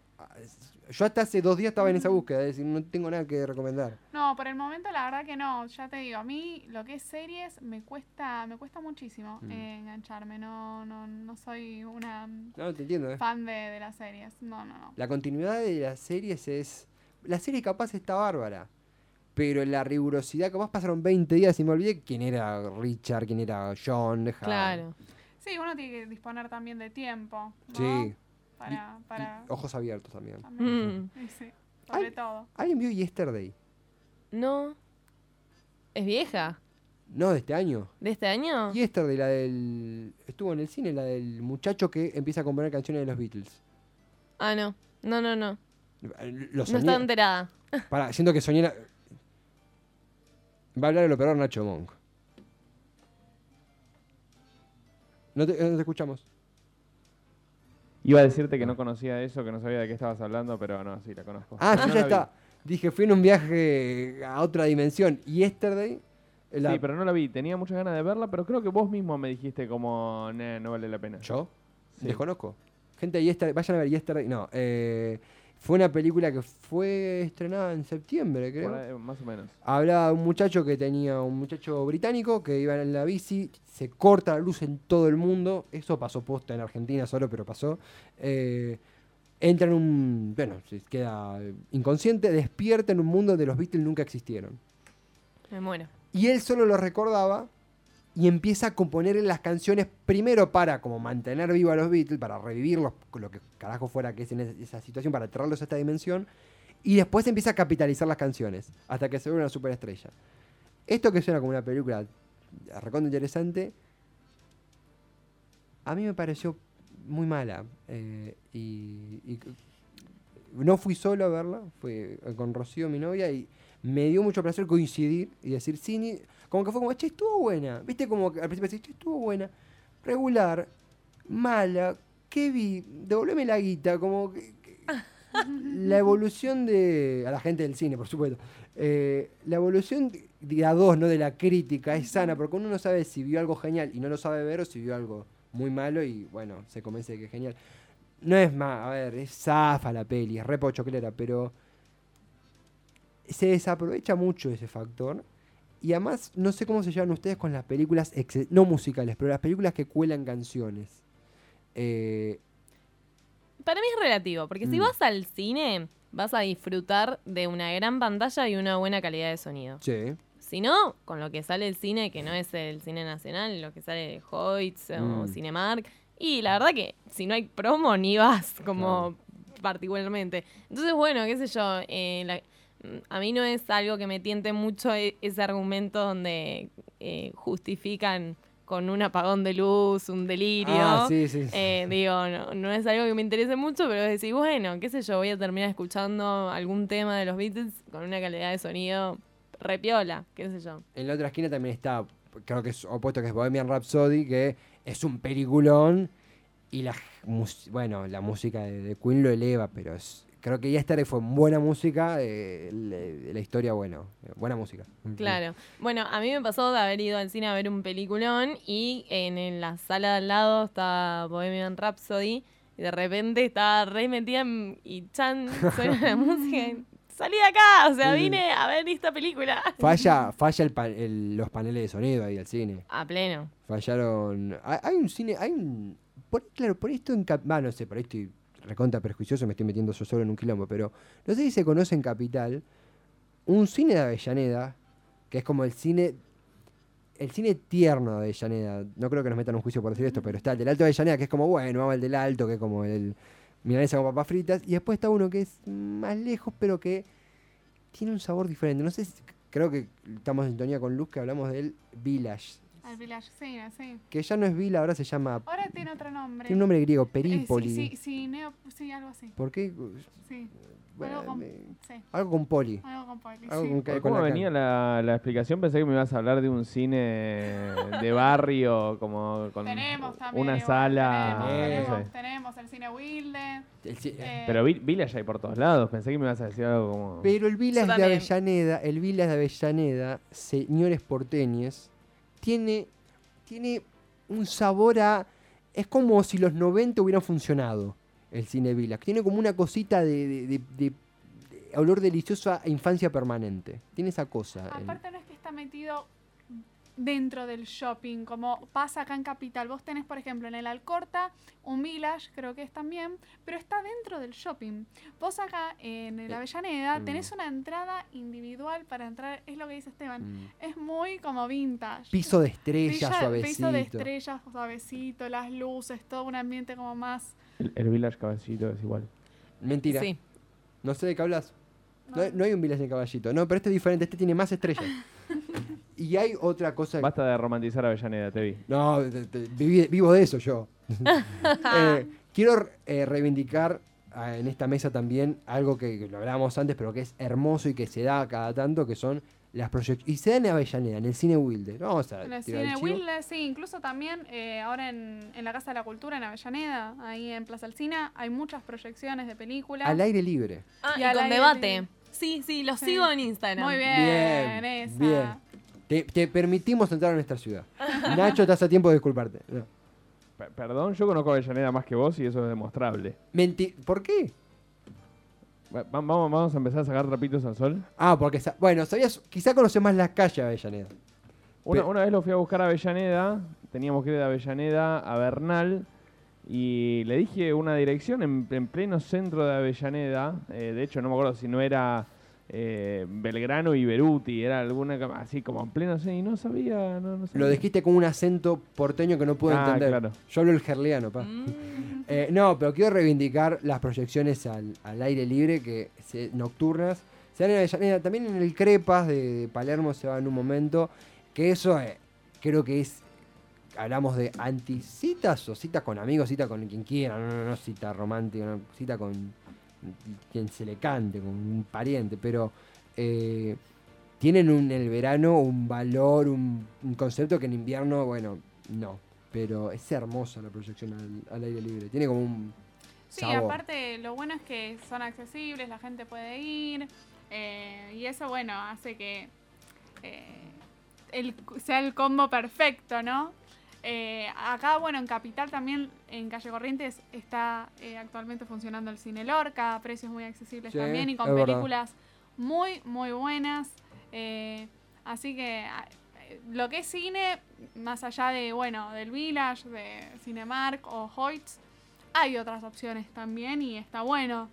Yo hasta hace dos días estaba en esa búsqueda, es decir, no tengo nada que recomendar. No, por el momento la verdad que no, ya te digo, a mí lo que es series me cuesta, me cuesta muchísimo Mm. eh, engancharme, no, no, no soy una No, te entiendo, ¿eh? fan de, de las series, no, no, no. La continuidad de las series es... La serie capaz está bárbara, pero la rigurosidad, capaz pasaron 20 días y me olvidé quién era Richard, quién era John. Claro. Sí, uno tiene que disponer también de tiempo, ¿no? Sí, Para, y para... ojos abiertos también. también. Mm. Sí, sobre todo. ¿Alguien vio Yesterday? No. ¿Es vieja? No, de este año. ¿De este año? Yesterday, la del... Estuvo en el cine, la del muchacho que empieza a componer canciones de los Beatles. Ah, no. No, no, no. Lo No estaba enterada. Pará, siento que soñé... la- Va a hablar el operador Nacho Monk. No te, no te escuchamos. Iba a decirte que no conocía eso, que no sabía de qué estabas hablando, pero no, sí, la conozco. Ah, No sí, ya vi. está. Dije, fui en un viaje a otra dimensión. Yesterday... la- Sí, pero no la vi. Tenía muchas ganas de verla, pero creo que vos mismo me dijiste como, "Nah, no vale la pena. ¿Yo? Sí. Desconozco. Gente Yesterday, vayan a ver Yesterday. No, eh, fue una película que fue estrenada en septiembre, creo. Más o menos. Hablaba de un muchacho que tenía un muchacho británico que iba en la bici, se corta la luz en todo el mundo. Eso pasó posta en Argentina solo, pero pasó. Eh, entra en un. Bueno, se queda inconsciente, despierta en un mundo donde los Beatles nunca existieron. Me muero. Y él solo lo recordaba y empieza a componer las canciones primero para como mantener vivo a los Beatles, para revivirlos, lo que carajo fuera que es en es- esa situación, para traerlos a esta dimensión. Y después empieza a capitalizar las canciones, hasta que se vuelve una superestrella. Esto que suena como una película recontra interesante, a mí me pareció muy mala. eh, y, no fui solo a verla, fui con Rocío, mi novia, y me dio mucho placer coincidir y decir, sí, como que fue como, che, estuvo buena. Viste como que al principio decís, che, estuvo buena. Regular, mala, ¿qué vi? Devolveme la guita, como que- que- la evolución de. a la gente del cine, por supuesto. eh, la evolución de, de a dos, ¿no? De la crítica es sana, porque uno no sabe si vio algo genial y no lo sabe ver o si vio algo muy malo y bueno, se convence de que es genial. No es más, a ver, es zafa la peli, es re pochoclera, pero se desaprovecha mucho ese factor. Y además, no sé cómo se llevan ustedes con las películas, no musicales, pero las películas que cuelan canciones. Eh, Para mí es relativo, porque si Mm. vas al cine, vas a disfrutar de una gran pantalla y una buena calidad de sonido. sí. Si no, con lo que sale el cine, que no es el cine nacional, lo que sale de Hoyts o Mm. Cinemark. Y la verdad que si no hay promo, ni vas, como particularmente. Entonces, bueno, qué sé yo, eh, la- a mí no es algo que me tiente mucho e- ese argumento donde eh, justifican con un apagón de luz, un delirio. Ah, sí, sí. sí. Eh, digo, no, no es algo que me interese mucho, pero es decir, bueno, qué sé yo, voy a terminar escuchando algún tema de los Beatles con una calidad de sonido repiola, qué sé yo. En la otra esquina también está, creo que es opuesto que es Bohemian Rhapsody, que es un peliculón. Y la, bueno, la música de, de Queen lo eleva, pero es, creo que Yesterday fue buena música, eh, le- la historia, bueno, eh, buena música. Claro. Bueno, a mí me pasó de haber ido al cine a ver un peliculón y en, en la sala de al lado estaba Bohemian Rhapsody y de repente estaba re metida en- y Chan suena la música y salí de acá, o sea, vine a ver esta película. Falla, falla el pa- el- los paneles de sonido ahí del cine. A pleno. Fallaron. Hay, hay un cine, hay un. por- claro, por esto en bah, no sé, por ahí estoy recontra prejuicioso, me estoy metiendo yo solo en un quilombo, pero no sé si se conoce en Capital un cine de Avellaneda, que es como el cine. El cine tierno de Avellaneda. No creo que nos metan un juicio por decir esto, pero está el del Alto de Avellaneda, que es como, bueno, vamos al del Alto, que es como el milanesa con papas fritas. Y después está uno que es más lejos, pero que tiene un sabor diferente. No sé si. Creo que estamos en sintonía con Luz, que hablamos del Village. Al Village, sí, sí. Que ya no es Vila, ahora se llama. Ahora tiene otro nombre. Tiene un nombre griego, Eh, Perípoli. sí, sí, sí, neo- sí, algo así. ¿Por qué? Sí, Bueno, algo, con, me- sí, algo con poli. algo con Poli, Algo sí. con, con ¿Cómo venía la, la explicación? Pensé que me ibas a hablar de un cine de barrio, como con Tenemos también. una igual, sala. Tenemos, Eh. no tenemos, tenemos el cine Wilde. El eh, Pero Vi- Village hay por todos lados. Pensé que me ibas a decir algo como. Pero el Vila es de. Avellaneda, el Vila de Avellaneda, señores porteñes, tiene, tiene un sabor a... Es como si los 90 hubieran funcionado. el cine Village. Tiene como una cosita de, de- de- olor delicioso a infancia permanente. Tiene esa cosa. Aparte no es que está metido dentro del shopping, como pasa acá en Capital. Vos tenés, por ejemplo, en el Alcorta un Village, creo que es también, pero está dentro del shopping. Vos acá en el Eh, Avellaneda mm. tenés una entrada individual para entrar, es lo que dice Esteban. Mm. Es muy como vintage. Piso de estrella, Villa- suavecito. Piso de estrellas, suavecito, las luces, todo un ambiente como más... El, el Village Caballito es igual. Mentira. Sí. No sé de qué hablas. No, No. hay- no hay un Village en Caballito. No, pero este es diferente. Este tiene más estrellas. y hay otra cosa. Basta de romantizar Avellaneda, te vi. No, te- te- viví- vivo de eso yo. Eh, quiero eh, reivindicar ah, en esta mesa también algo que, que lo hablábamos antes, pero que es hermoso y que se da cada tanto, que son las proyecciones. Y se da en Avellaneda, en el cine Wilde. Vamos a En el cine. Wilde, sí, incluso también eh, ahora en, en la Casa de la Cultura en Avellaneda, ahí en Plaza Alcina, hay muchas proyecciones de películas. Al aire libre. Ah, Y y, al con debate. libre. Sí, sí, los Sí. sigo en Instagram. Muy bien, Bien, esa. bien. Te, te permitimos entrar a nuestra ciudad. Nacho, estás a tiempo de disculparte. No. Perdón, yo conozco Avellaneda más que vos y eso es demostrable. Menti- ¿Por qué? Va- va- vamos, vamos a empezar a sacar trapitos al sol. Ah, porque, sa- bueno, sabías, quizá conoces más las calles de Avellaneda. Una, vez lo fui a buscar a Avellaneda, teníamos que ir de Avellaneda a Bernal y le dije una dirección en, en pleno centro de Avellaneda. eh, de hecho, no me acuerdo si no era eh, Belgrano y Beruti, era alguna así como en pleno y no sabía. No, no sabía. Lo dijiste con un acento porteño que no pude Ah, entender. claro. Yo hablo el gerliano, pa. Mm. Eh, no, pero quiero reivindicar las proyecciones al, al aire libre que se- nocturnas. Se dan en Avellaneda, también en el Crepas de, de Palermo se va en un momento. Que eso eh, creo que es. Hablamos de anticitas o citas con amigos, cita con quien quiera, no, no, no cita romántica, no, cita con quien se le cante, con un pariente, pero eh, tienen un, en el verano un valor, un, un concepto que en invierno, bueno, no. Pero es hermosa la proyección al, al aire libre. Tiene como un. Sí, sabor. aparte lo bueno es que son accesibles, la gente puede ir eh, y eso, bueno, hace que eh, el, sea el combo perfecto, ¿no? Eh, acá, bueno, en Capital también, en Calle Corrientes, está eh, actualmente funcionando el Cine Lorca, a precios muy accesibles Sí, también y con verdad. películas muy, muy buenas. eh, así que a- eh, lo que es cine, más allá de, bueno, del Village, de Cinemark o Hoyts, hay otras opciones también y está bueno.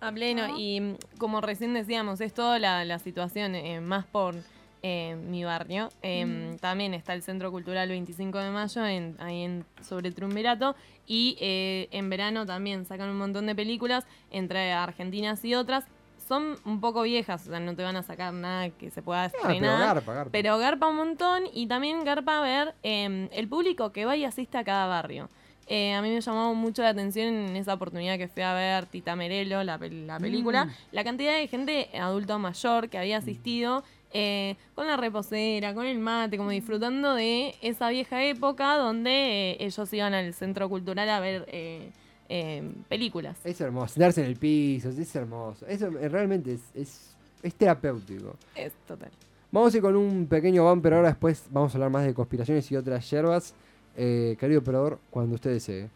A pleno. ¿No? Y mm, como recién decíamos, es toda la, la situación eh, más por eh, mi barrio. Eh, Mm. También está el Centro Cultural 25 de Mayo, en, ahí en, sobre Trumberato. Y eh, en verano también sacan un montón de películas, entre argentinas y otras. Son un poco viejas, o sea, no te van a sacar nada que se pueda Ah, pero estrenar. garpa, garpa. Pero garpa un montón y también garpa ver eh, el público que va y asiste a cada barrio. Eh, a mí me llamó mucho la atención en esa oportunidad que fui a ver Tita Merelo, la, pel- la película, Mm. la cantidad de gente adulto mayor que había asistido eh, con la reposera, con el mate, como disfrutando de esa vieja época donde eh, ellos iban al centro cultural a ver eh, películas. Es hermoso. Sentarse en el piso, es hermoso. Eso realmente es, es, es terapéutico. Es total. Vamos a ir con un pequeño bumper ahora. Después vamos a hablar más de conspiraciones y otras yerbas. Eh, querido operador, cuando usted desee.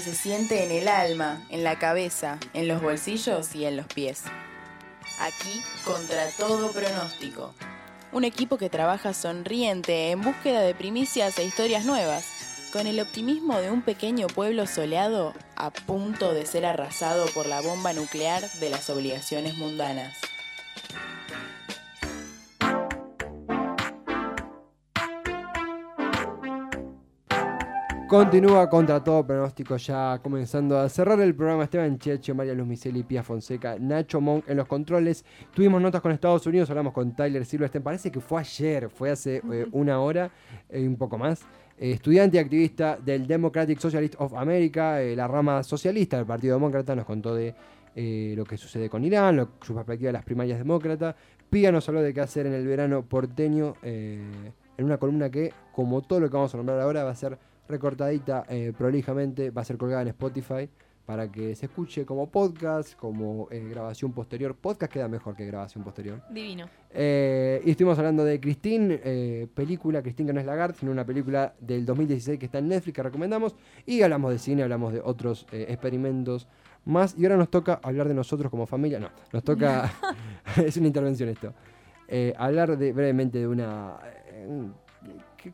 Se siente en el alma, en la cabeza, en los bolsillos y en los pies. Aquí, contra todo pronóstico. Un equipo que trabaja sonriente en búsqueda de primicias e historias nuevas, con el optimismo de un pequeño pueblo soleado a punto de ser arrasado por la bomba nuclear de las obligaciones mundanas. Continúa contra todo pronóstico ya comenzando a cerrar el programa Esteban Checho, María Luz Miseli, Pía Fonseca, Nacho Monk en los controles. Tuvimos notas con Estados Unidos, hablamos con Tyler Silverstein, parece que fue ayer, fue hace eh, una hora y un poco más. Eh, estudiante y activista del Democratic Socialist of America, eh, la rama socialista del Partido Demócrata, nos contó de lo que sucede con Irán, su perspectiva de las primarias demócratas. Pía nos habló de qué hacer en el verano porteño en una columna que, como todo lo que vamos a nombrar ahora, va a ser recortadita eh, prolijamente, va a ser colgada en Spotify para que se escuche como podcast, como eh, grabación posterior. Podcast queda mejor que grabación posterior. Divino. Eh, y estuvimos hablando de Christine, película, Christine que no es Lagarde, sino una película del 2016 que está en Netflix que recomendamos. Y hablamos de cine, hablamos de otros experimentos más. Y ahora nos toca hablar de nosotros como familia. No, nos toca, es una intervención esto. hablar de, brevemente de una... ¿Qué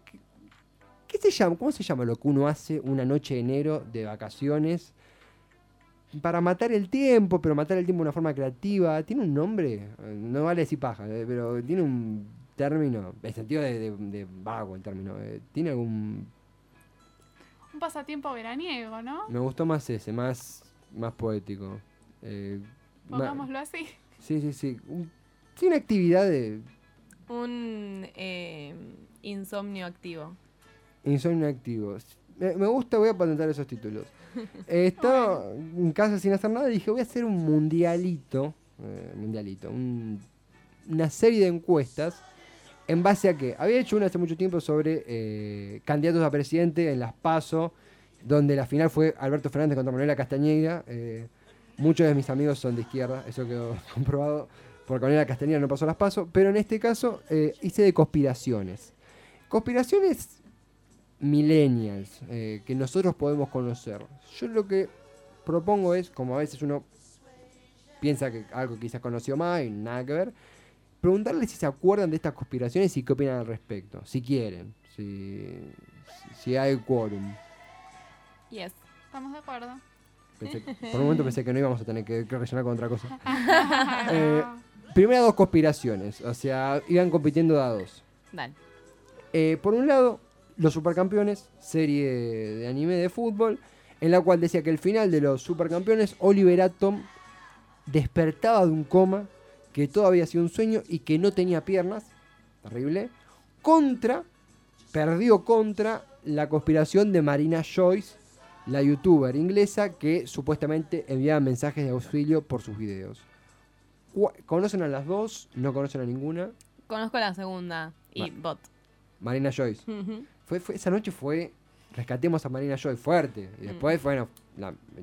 se llama? ¿Cómo se llama lo que uno hace una noche de enero de vacaciones? Para matar el tiempo, pero matar el tiempo de una forma creativa. ¿Tiene un nombre? No vale decir paja, eh, pero tiene un término, en sentido de, vago el término. Eh, ¿Tiene algún...? Un pasatiempo veraniego, ¿no? Me gustó más ese, más, más poético. Eh, Pongámoslo así. Sí, sí, sí. sí, una actividad de... Un insomnio activo. Insomnio activo. Me, gusta, voy a patentar esos títulos. Eh, estaba en casa sin hacer nada y dije, voy a hacer un mundialito. Eh, mundialito. una serie de encuestas. ¿En base a qué? Había hecho una hace mucho tiempo sobre eh, candidatos a presidente en las PASO, donde la final fue Alberto Fernández contra Manuela Castañeira. muchos de mis amigos son de izquierda, eso quedó comprobado, porque Manuela Castañeira no pasó las PASO, pero en este caso hice de conspiraciones. Conspiraciones millennials eh, que nosotros podemos conocer. Yo lo que propongo es, como a veces uno piensa que algo quizás conoció más y nada que ver, preguntarles si se acuerdan de estas conspiraciones y qué opinan al respecto, si quieren, si, si hay quórum. Yes, estamos de acuerdo. por un momento pensé que no íbamos a tener que, rellenar con otra cosa. eh, primera dos conspiraciones, o sea, iban compitiendo a dos. Eh, por un lado, los Supercampeones, serie de anime de fútbol, en la cual decía que el final de los Supercampeones, Oliver Atom despertaba de un coma, que todo había sido un sueño y que no tenía piernas, terrible, contra, perdió contra la conspiración de Marina Joyce, la youtuber inglesa que supuestamente enviaba mensajes de auxilio por sus videos. ¿Conocen a las dos? ¿No conocen a ninguna? Conozco la segunda y Bot. Marina Joyce. Fue, esa noche fue rescatemos a Marina Joy fuerte. Y después, mm. bueno,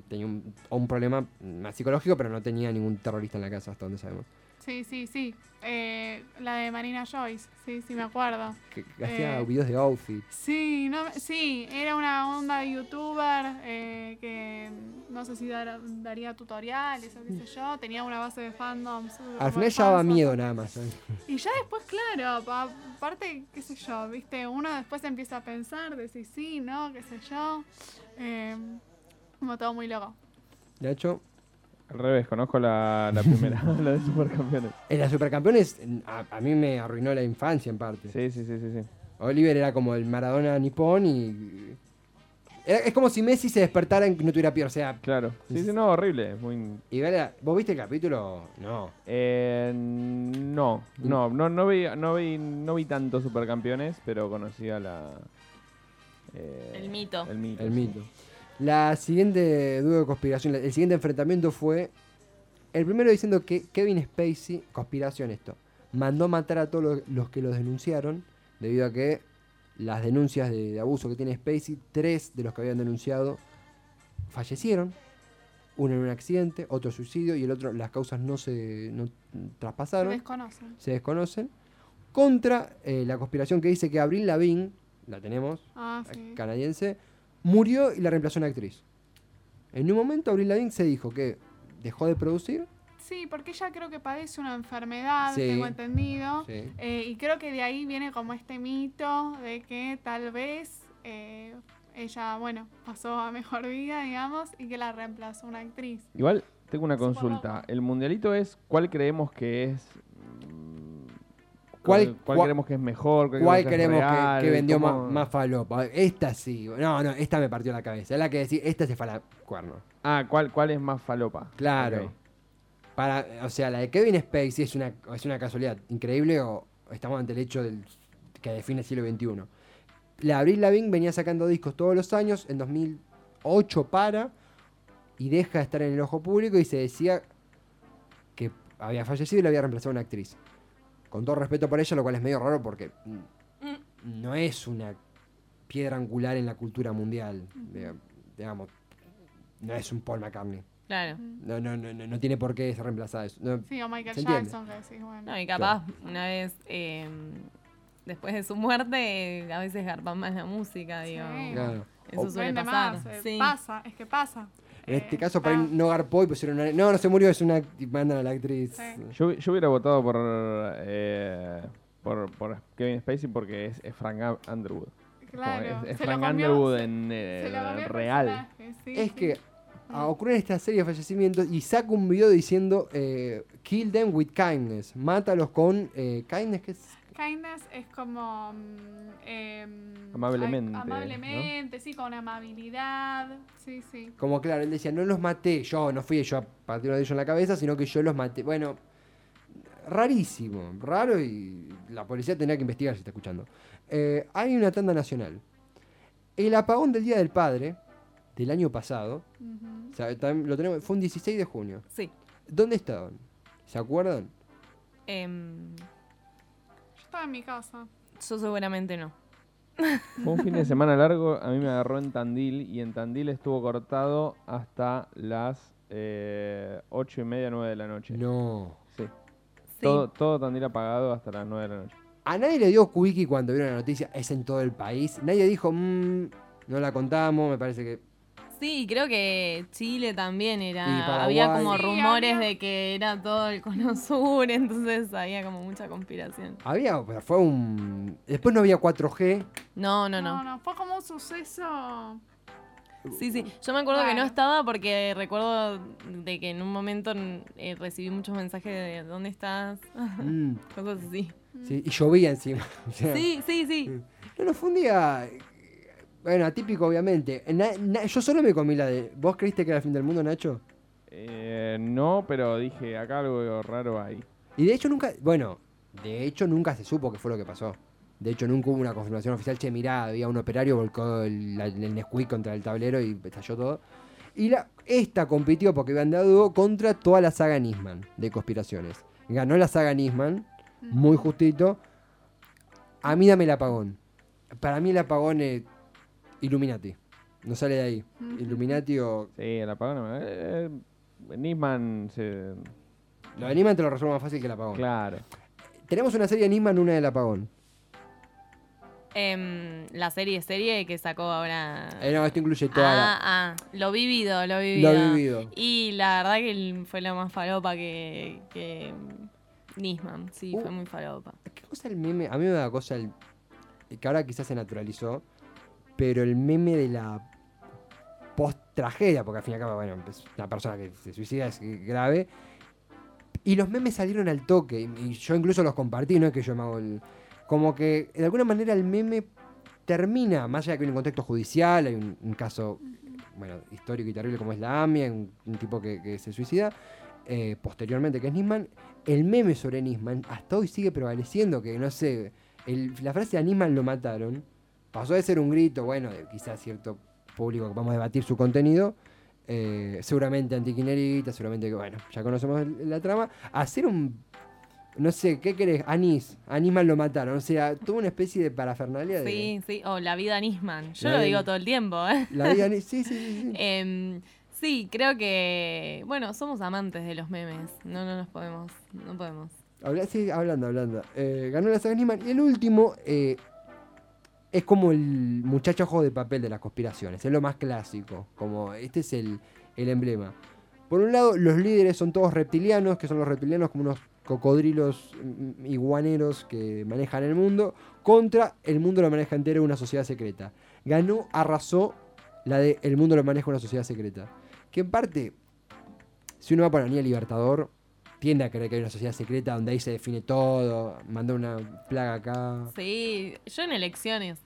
tenía un, un, problema más psicológico, pero no tenía ningún terrorista en la casa, hasta donde sabemos. Sí, sí, sí. Eh, la de Marina Joyce, sí, sí, me acuerdo. Que, hacía eh, videos de outfit. Sí, no, sí, era una onda youtuber eh, que no sé si daría tutoriales o qué sé yo. Tenía una base de fandom. Al final ya daba miedo nada más. Y ya después, claro, aparte, qué sé yo, viste, uno después empieza a pensar, decir sí, no, qué sé yo. como todo muy loco. De hecho, al revés, conozco la, primera, la de Supercampeones. En la Supercampeones a, mí me arruinó la infancia en parte. Sí, sí, sí, sí. Oliver era como el Maradona nipón y. era- es como si Messi se despertara y no tuviera pierna. O sea, Claro. Sí, sí, no, horrible. Muy... y ¿vos viste el capítulo? No. Eh, no, no, no, no vi, no vi, no vi tanto Supercampeones, pero conocía la. eh, El mito. El mito. El sí. mito. La siguiente duda de conspiración, el siguiente enfrentamiento fue el primero diciendo que Kevin Spacey, conspiración esto, mandó matar a todos los, los que los denunciaron debido a que las denuncias de, de abuso que tiene Spacey, tres de los que habían denunciado fallecieron, uno en un accidente, otro suicidio y el otro las causas no se no Se traspasaron, desconocen. se desconocen, contra eh, la conspiración que dice que Avril Lavigne, la tenemos, Ah, sí. canadiense, murió y la reemplazó una actriz. En un momento Avril Lavigne se dijo que dejó de producir. Sí, porque ella creo que padece una enfermedad, Sí. tengo entendido. Sí. Eh, y creo que de ahí viene como este mito de que tal vez eh, ella, bueno, pasó a mejor vida, digamos, y que la reemplazó una actriz. Igual tengo una Supongo. consulta. El mundialito es cuál creemos que es. ¿Cuál- ¿Cuál, cuál- creemos que es mejor? ¿Cuál es queremos que- real? que, vendió ¿Cómo- más, más falopa? Esta sí. No, no, esta me partió la cabeza. Es la que decir, esta se fue a la cuerno. Ah, ¿cuál, ¿cuál es más falopa? Claro. Para, o sea, la de Kevin Spacey es una, es una casualidad increíble o estamos ante el hecho del, que define el siglo XXI. La Avril Lavigne venía sacando discos todos los años, en 2008 para y deja de estar en el ojo público y se decía que había fallecido y la había reemplazado una actriz. Con todo respeto por ella, lo cual es medio raro porque no es una piedra angular en la cultura mundial. diga- Digamos, no es un Paul McCartney. Claro. No, no, no, no, no tiene por qué ser reemplazada. eso. No, Sí, o Michael. Jackson, que decís, bueno. No, y capaz, una vez, eh, después de su muerte, a veces garpan más la música, digo. Sí. claro. Eso O- suele pasar. más, eh, sí. Pasa, es que pasa. En este caso, para está- no garpó y pusieron una. No, no se murió, es una. mandan a la actriz. Sí. Yo, yo hubiera votado por, eh, por, por Kevin Spacey porque es, es Frank Underwood. Claro. es, Frank comió- Underwood se- en eh, se real. sí, Es sí. que ah, ocurren esta serie de fallecimientos y saca un video diciendo: eh, Kill them with kindness. Mátalos con eh, kindness, que es. Kindness es como. mm, em, Amablemente, ay, amablemente, sí, con amabilidad. Sí, sí. Como claro, él decía: No los maté yo, no fui yo a partir de ellos en la cabeza, sino que yo los maté. Bueno, rarísimo, raro y la policía tendría que investigar si está escuchando. Eh, hay una tanda nacional. El apagón del Día del Padre del año pasado, o sea, lo tenemos, fue un 16 de junio. Sí. ¿Dónde estaban? ¿Se acuerdan? Yo estaba en mi casa. yo seguramente no. Fue un fin de semana largo, a mí me agarró en Tandil y en Tandil estuvo cortado hasta las eh, ocho y media, 9 de la noche. No. Sí. Sí. Todo, todo Tandil apagado hasta las 9 de la noche. A nadie le dio quickie cuando vieron la noticia, es en todo el país. Nadie dijo, "Mm, no la contamos, me parece que... Sí, creo que Chile también era. Había como Sí, rumores había- de que era todo el cono sur, entonces había como mucha conspiración. Había, pero fue un... Después no había 4G. No, no, No, no. no, fue como un suceso. Sí, sí. Yo me acuerdo que no estaba porque recuerdo de que en un momento eh, recibí muchos mensajes de ¿dónde estás? Mm, Cosas así. sí, y llovía encima. O sea, Sí, sí, sí. No, no, fue un día... Bueno, atípico obviamente. Na- na- yo solo me comí la de... ¿Vos creíste que era el fin del mundo, Nacho? Eh, no, pero dije, acá algo raro hay. Y de hecho nunca... Bueno, de hecho nunca se supo qué fue lo que pasó. De hecho nunca hubo una confirmación oficial. Che, mirá, había un operario, volcó el, el Nesquik contra el tablero y estalló todo. Y la, esta compitió porque iban dúo contra toda la saga Nisman de conspiraciones. Ganó la saga Nisman, muy justito. A mí dame el apagón. Para mí el apagón es Illuminati. No sale de ahí. Illuminati o... Sí, el apagón. Eh, eh, Nisman se. Lo de Nisman te lo resuelvo más fácil que el apagón. Claro. Tenemos una serie de Nisman, una del apagón. Em, la serie serie que sacó ahora. Eh, no, esto incluye toda la... ah, ah, lo vivido, lo vivido. Lo vivido. Y la verdad que el- fue la más falopa que, que Nisman. Sí, Uh. fue muy falopa. ¿Qué cosa el meme? A mí me da cosa el. que ahora quizás se naturalizó. Pero el meme de la post tragedia, porque al fin y al cabo, bueno, es una persona que se suicida es grave. Y los memes salieron al toque. Y y yo incluso los compartí, no es que yo me hago el. como que de alguna manera el meme termina, más allá de que hay un contexto judicial, hay un, caso bueno, histórico y terrible como es la AMIA, un, tipo que, se suicida, eh, posteriormente que es Nisman, el meme sobre Nisman hasta hoy sigue prevaleciendo, que no sé, la frase de Nisman lo mataron, pasó de ser un grito, bueno, de quizás cierto público que vamos a debatir su contenido, eh, seguramente antiquinerita, seguramente que, bueno, ya conocemos la trama, a ser un no sé, ¿qué querés? Anís. Anisman lo mataron. O sea, tuvo una especie de parafernalia de. Sí, sí. O la vida Anisman. Yo lo digo todo el tiempo, ¿eh? La vida Anisman. Sí, sí, sí. Sí. Em, sí, creo que. Bueno, somos amantes de los memes. No, no nos podemos. No podemos. Habla, sí, hablando, hablando. Eh, ganó la saga Anisman. Y el último. Eh, es como el muchacho ojo de papel de las conspiraciones. Es lo más clásico. Como este es el, el emblema. Por un lado, los líderes son todos reptilianos, que son los reptilianos como unos cocodrilos mm, iguaneros que manejan el mundo, contra el mundo lo maneja entero una sociedad secreta. Ganó, arrasó la de el mundo lo maneja una sociedad secreta. Que en parte, si uno va por la Libertador, tiende a creer que hay una sociedad secreta donde ahí se define todo, manda una plaga acá. Sí, yo en elecciones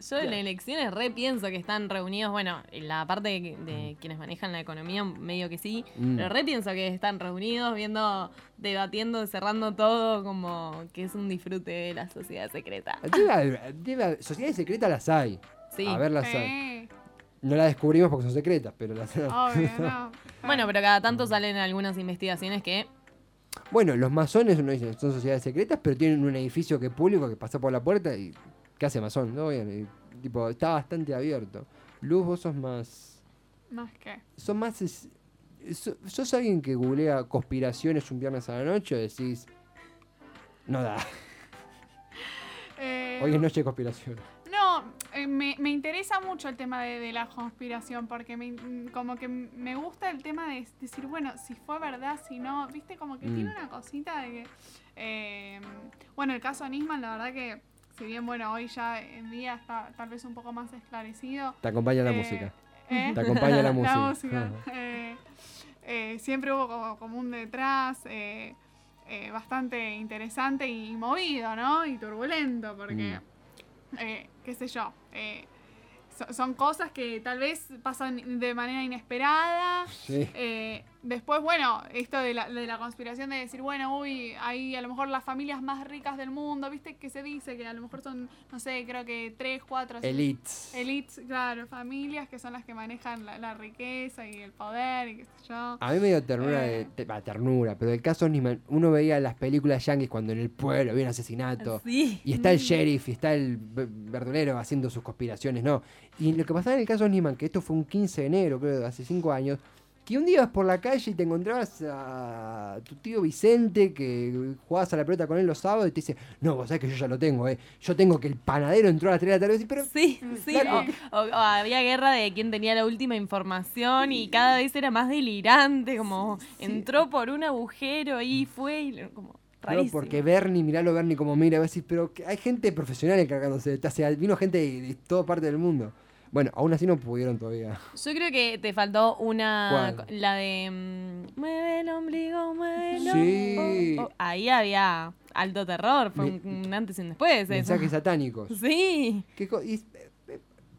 yo en elecciones re pienso que están reunidos, bueno, en la parte de, mm. quienes manejan la economía, medio que sí, mm. pero re pienso que están reunidos viendo, debatiendo, cerrando todo, como que es un disfrute de la sociedad secreta. sociedades secretas las hay. Sí. A ver, las hay. No las descubrimos porque son secretas, pero las hay. bueno, pero cada tanto salen algunas investigaciones que bueno, los masones uno dice son sociedades secretas, pero tienen un edificio que es público que pasa por la puerta y ¿Qué hace masón? ¿no? tipo, está bastante abierto. Luz, vos sos más. ¿Más qué? Sos más. ¿Sos alguien que googlea conspiraciones un viernes a la noche o decís. No da? Eh, Hoy es noche de conspiración. No, eh, me, interesa mucho el tema de, la conspiración porque me, como que me gusta el tema de decir, bueno, si fue verdad, si no, viste, como que tiene mm. una cosita de que... Eh, bueno, el caso de Nisman, la verdad que si bien bueno, hoy ya en día está tal vez un poco más esclarecido. Te acompaña la eh, música. ¿eh? Te acompaña la música. Siempre hubo como, un detrás bastante interesante y movido, ¿no? Y turbulento, porque, mm. Qué sé yo, son cosas que tal vez pasan de manera inesperada. Sí. Después, bueno, esto de la, de la conspiración de decir, bueno, uy, hay a lo mejor las familias más ricas del mundo, ¿viste? Que se dice que a lo mejor son, no sé, creo que tres, cuatro... Elites. Elites, claro, familias que son las que manejan la, riqueza y el poder y qué sé yo. A mí me dio ternura, de, eh. ternura, pero el caso ni uno veía las películas yankees cuando en el pueblo había un asesinato y está el sheriff y está el verdulero haciendo sus conspiraciones, ¿no? Y lo que pasaba en el caso Niman, que esto fue un 15 de enero, creo, de hace cinco años, que un día vas por la calle y te encontrabas a tu tío Vicente que jugabas a la pelota con él los sábados y te dice, no, vos sabés que yo ya lo tengo, ¿eh? Yo tengo que el panadero entró a las 3 de la tarde. Pero, sí, sí. O, había guerra de quién tenía la última información y cada vez era más delirante, como entró por un agujero y fue y como... No, porque Bernie, miralo Bernie como mira, a decir, pero hay gente profesional encargándose, o sea, vino gente de, de toda parte del mundo. Bueno, aún así no pudieron todavía. Yo creo que te faltó una. La de. Mm, mueve el ombligo, mueve el Sí. Oh, oh. Ahí había alto terror. Fue un, antes y un después. Mensajes satánicos. Sí. ¿Qué y,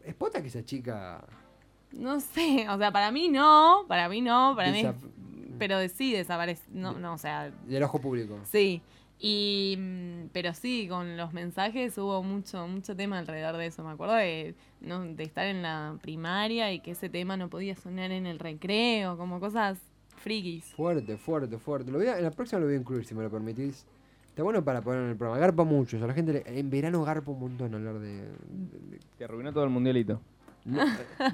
¿Es pota que esa chica.? No sé. O sea, para mí no. Para mí no. Para mí. Pero sí desaparece. No, no, o sea. Del ojo público. Sí. Y, mm, pero sí, con los mensajes hubo mucho, mucho tema alrededor de eso. Me acuerdo de, ¿no? de estar en la primaria y que ese tema no podía sonar en el recreo, como cosas frikis. Fuerte, fuerte, fuerte. Lo voy en la próxima lo voy a incluir, si me lo permitís. Está bueno para poner en el programa. Garpa mucho. a la gente en verano garpa un montón hablar de, Que arruinó todo el mundialito.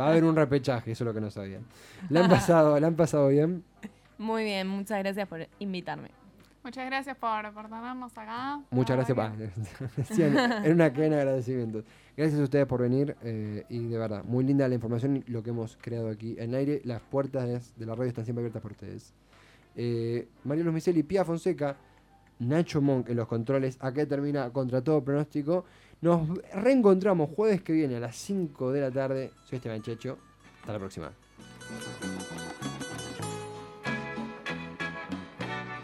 va a haber un repechaje, eso es lo que no sabían. ¿La han pasado, ¿la han pasado bien? Muy bien, muchas gracias por invitarme. Muchas gracias por, por tenernos acá. Muchas gracias. en una cadena de agradecimientos. Gracias a ustedes por venir eh, y de verdad, muy linda la información y lo que hemos creado aquí en aire. Las puertas de la radio están siempre abiertas por ustedes. Eh, Mario Luis Miceli, Pia Fonseca, Nacho Monk en los controles. Acá termina contra todo pronóstico. Nos reencontramos jueves que viene a las 5 de la tarde. Soy Esteban Checho. Hasta la próxima.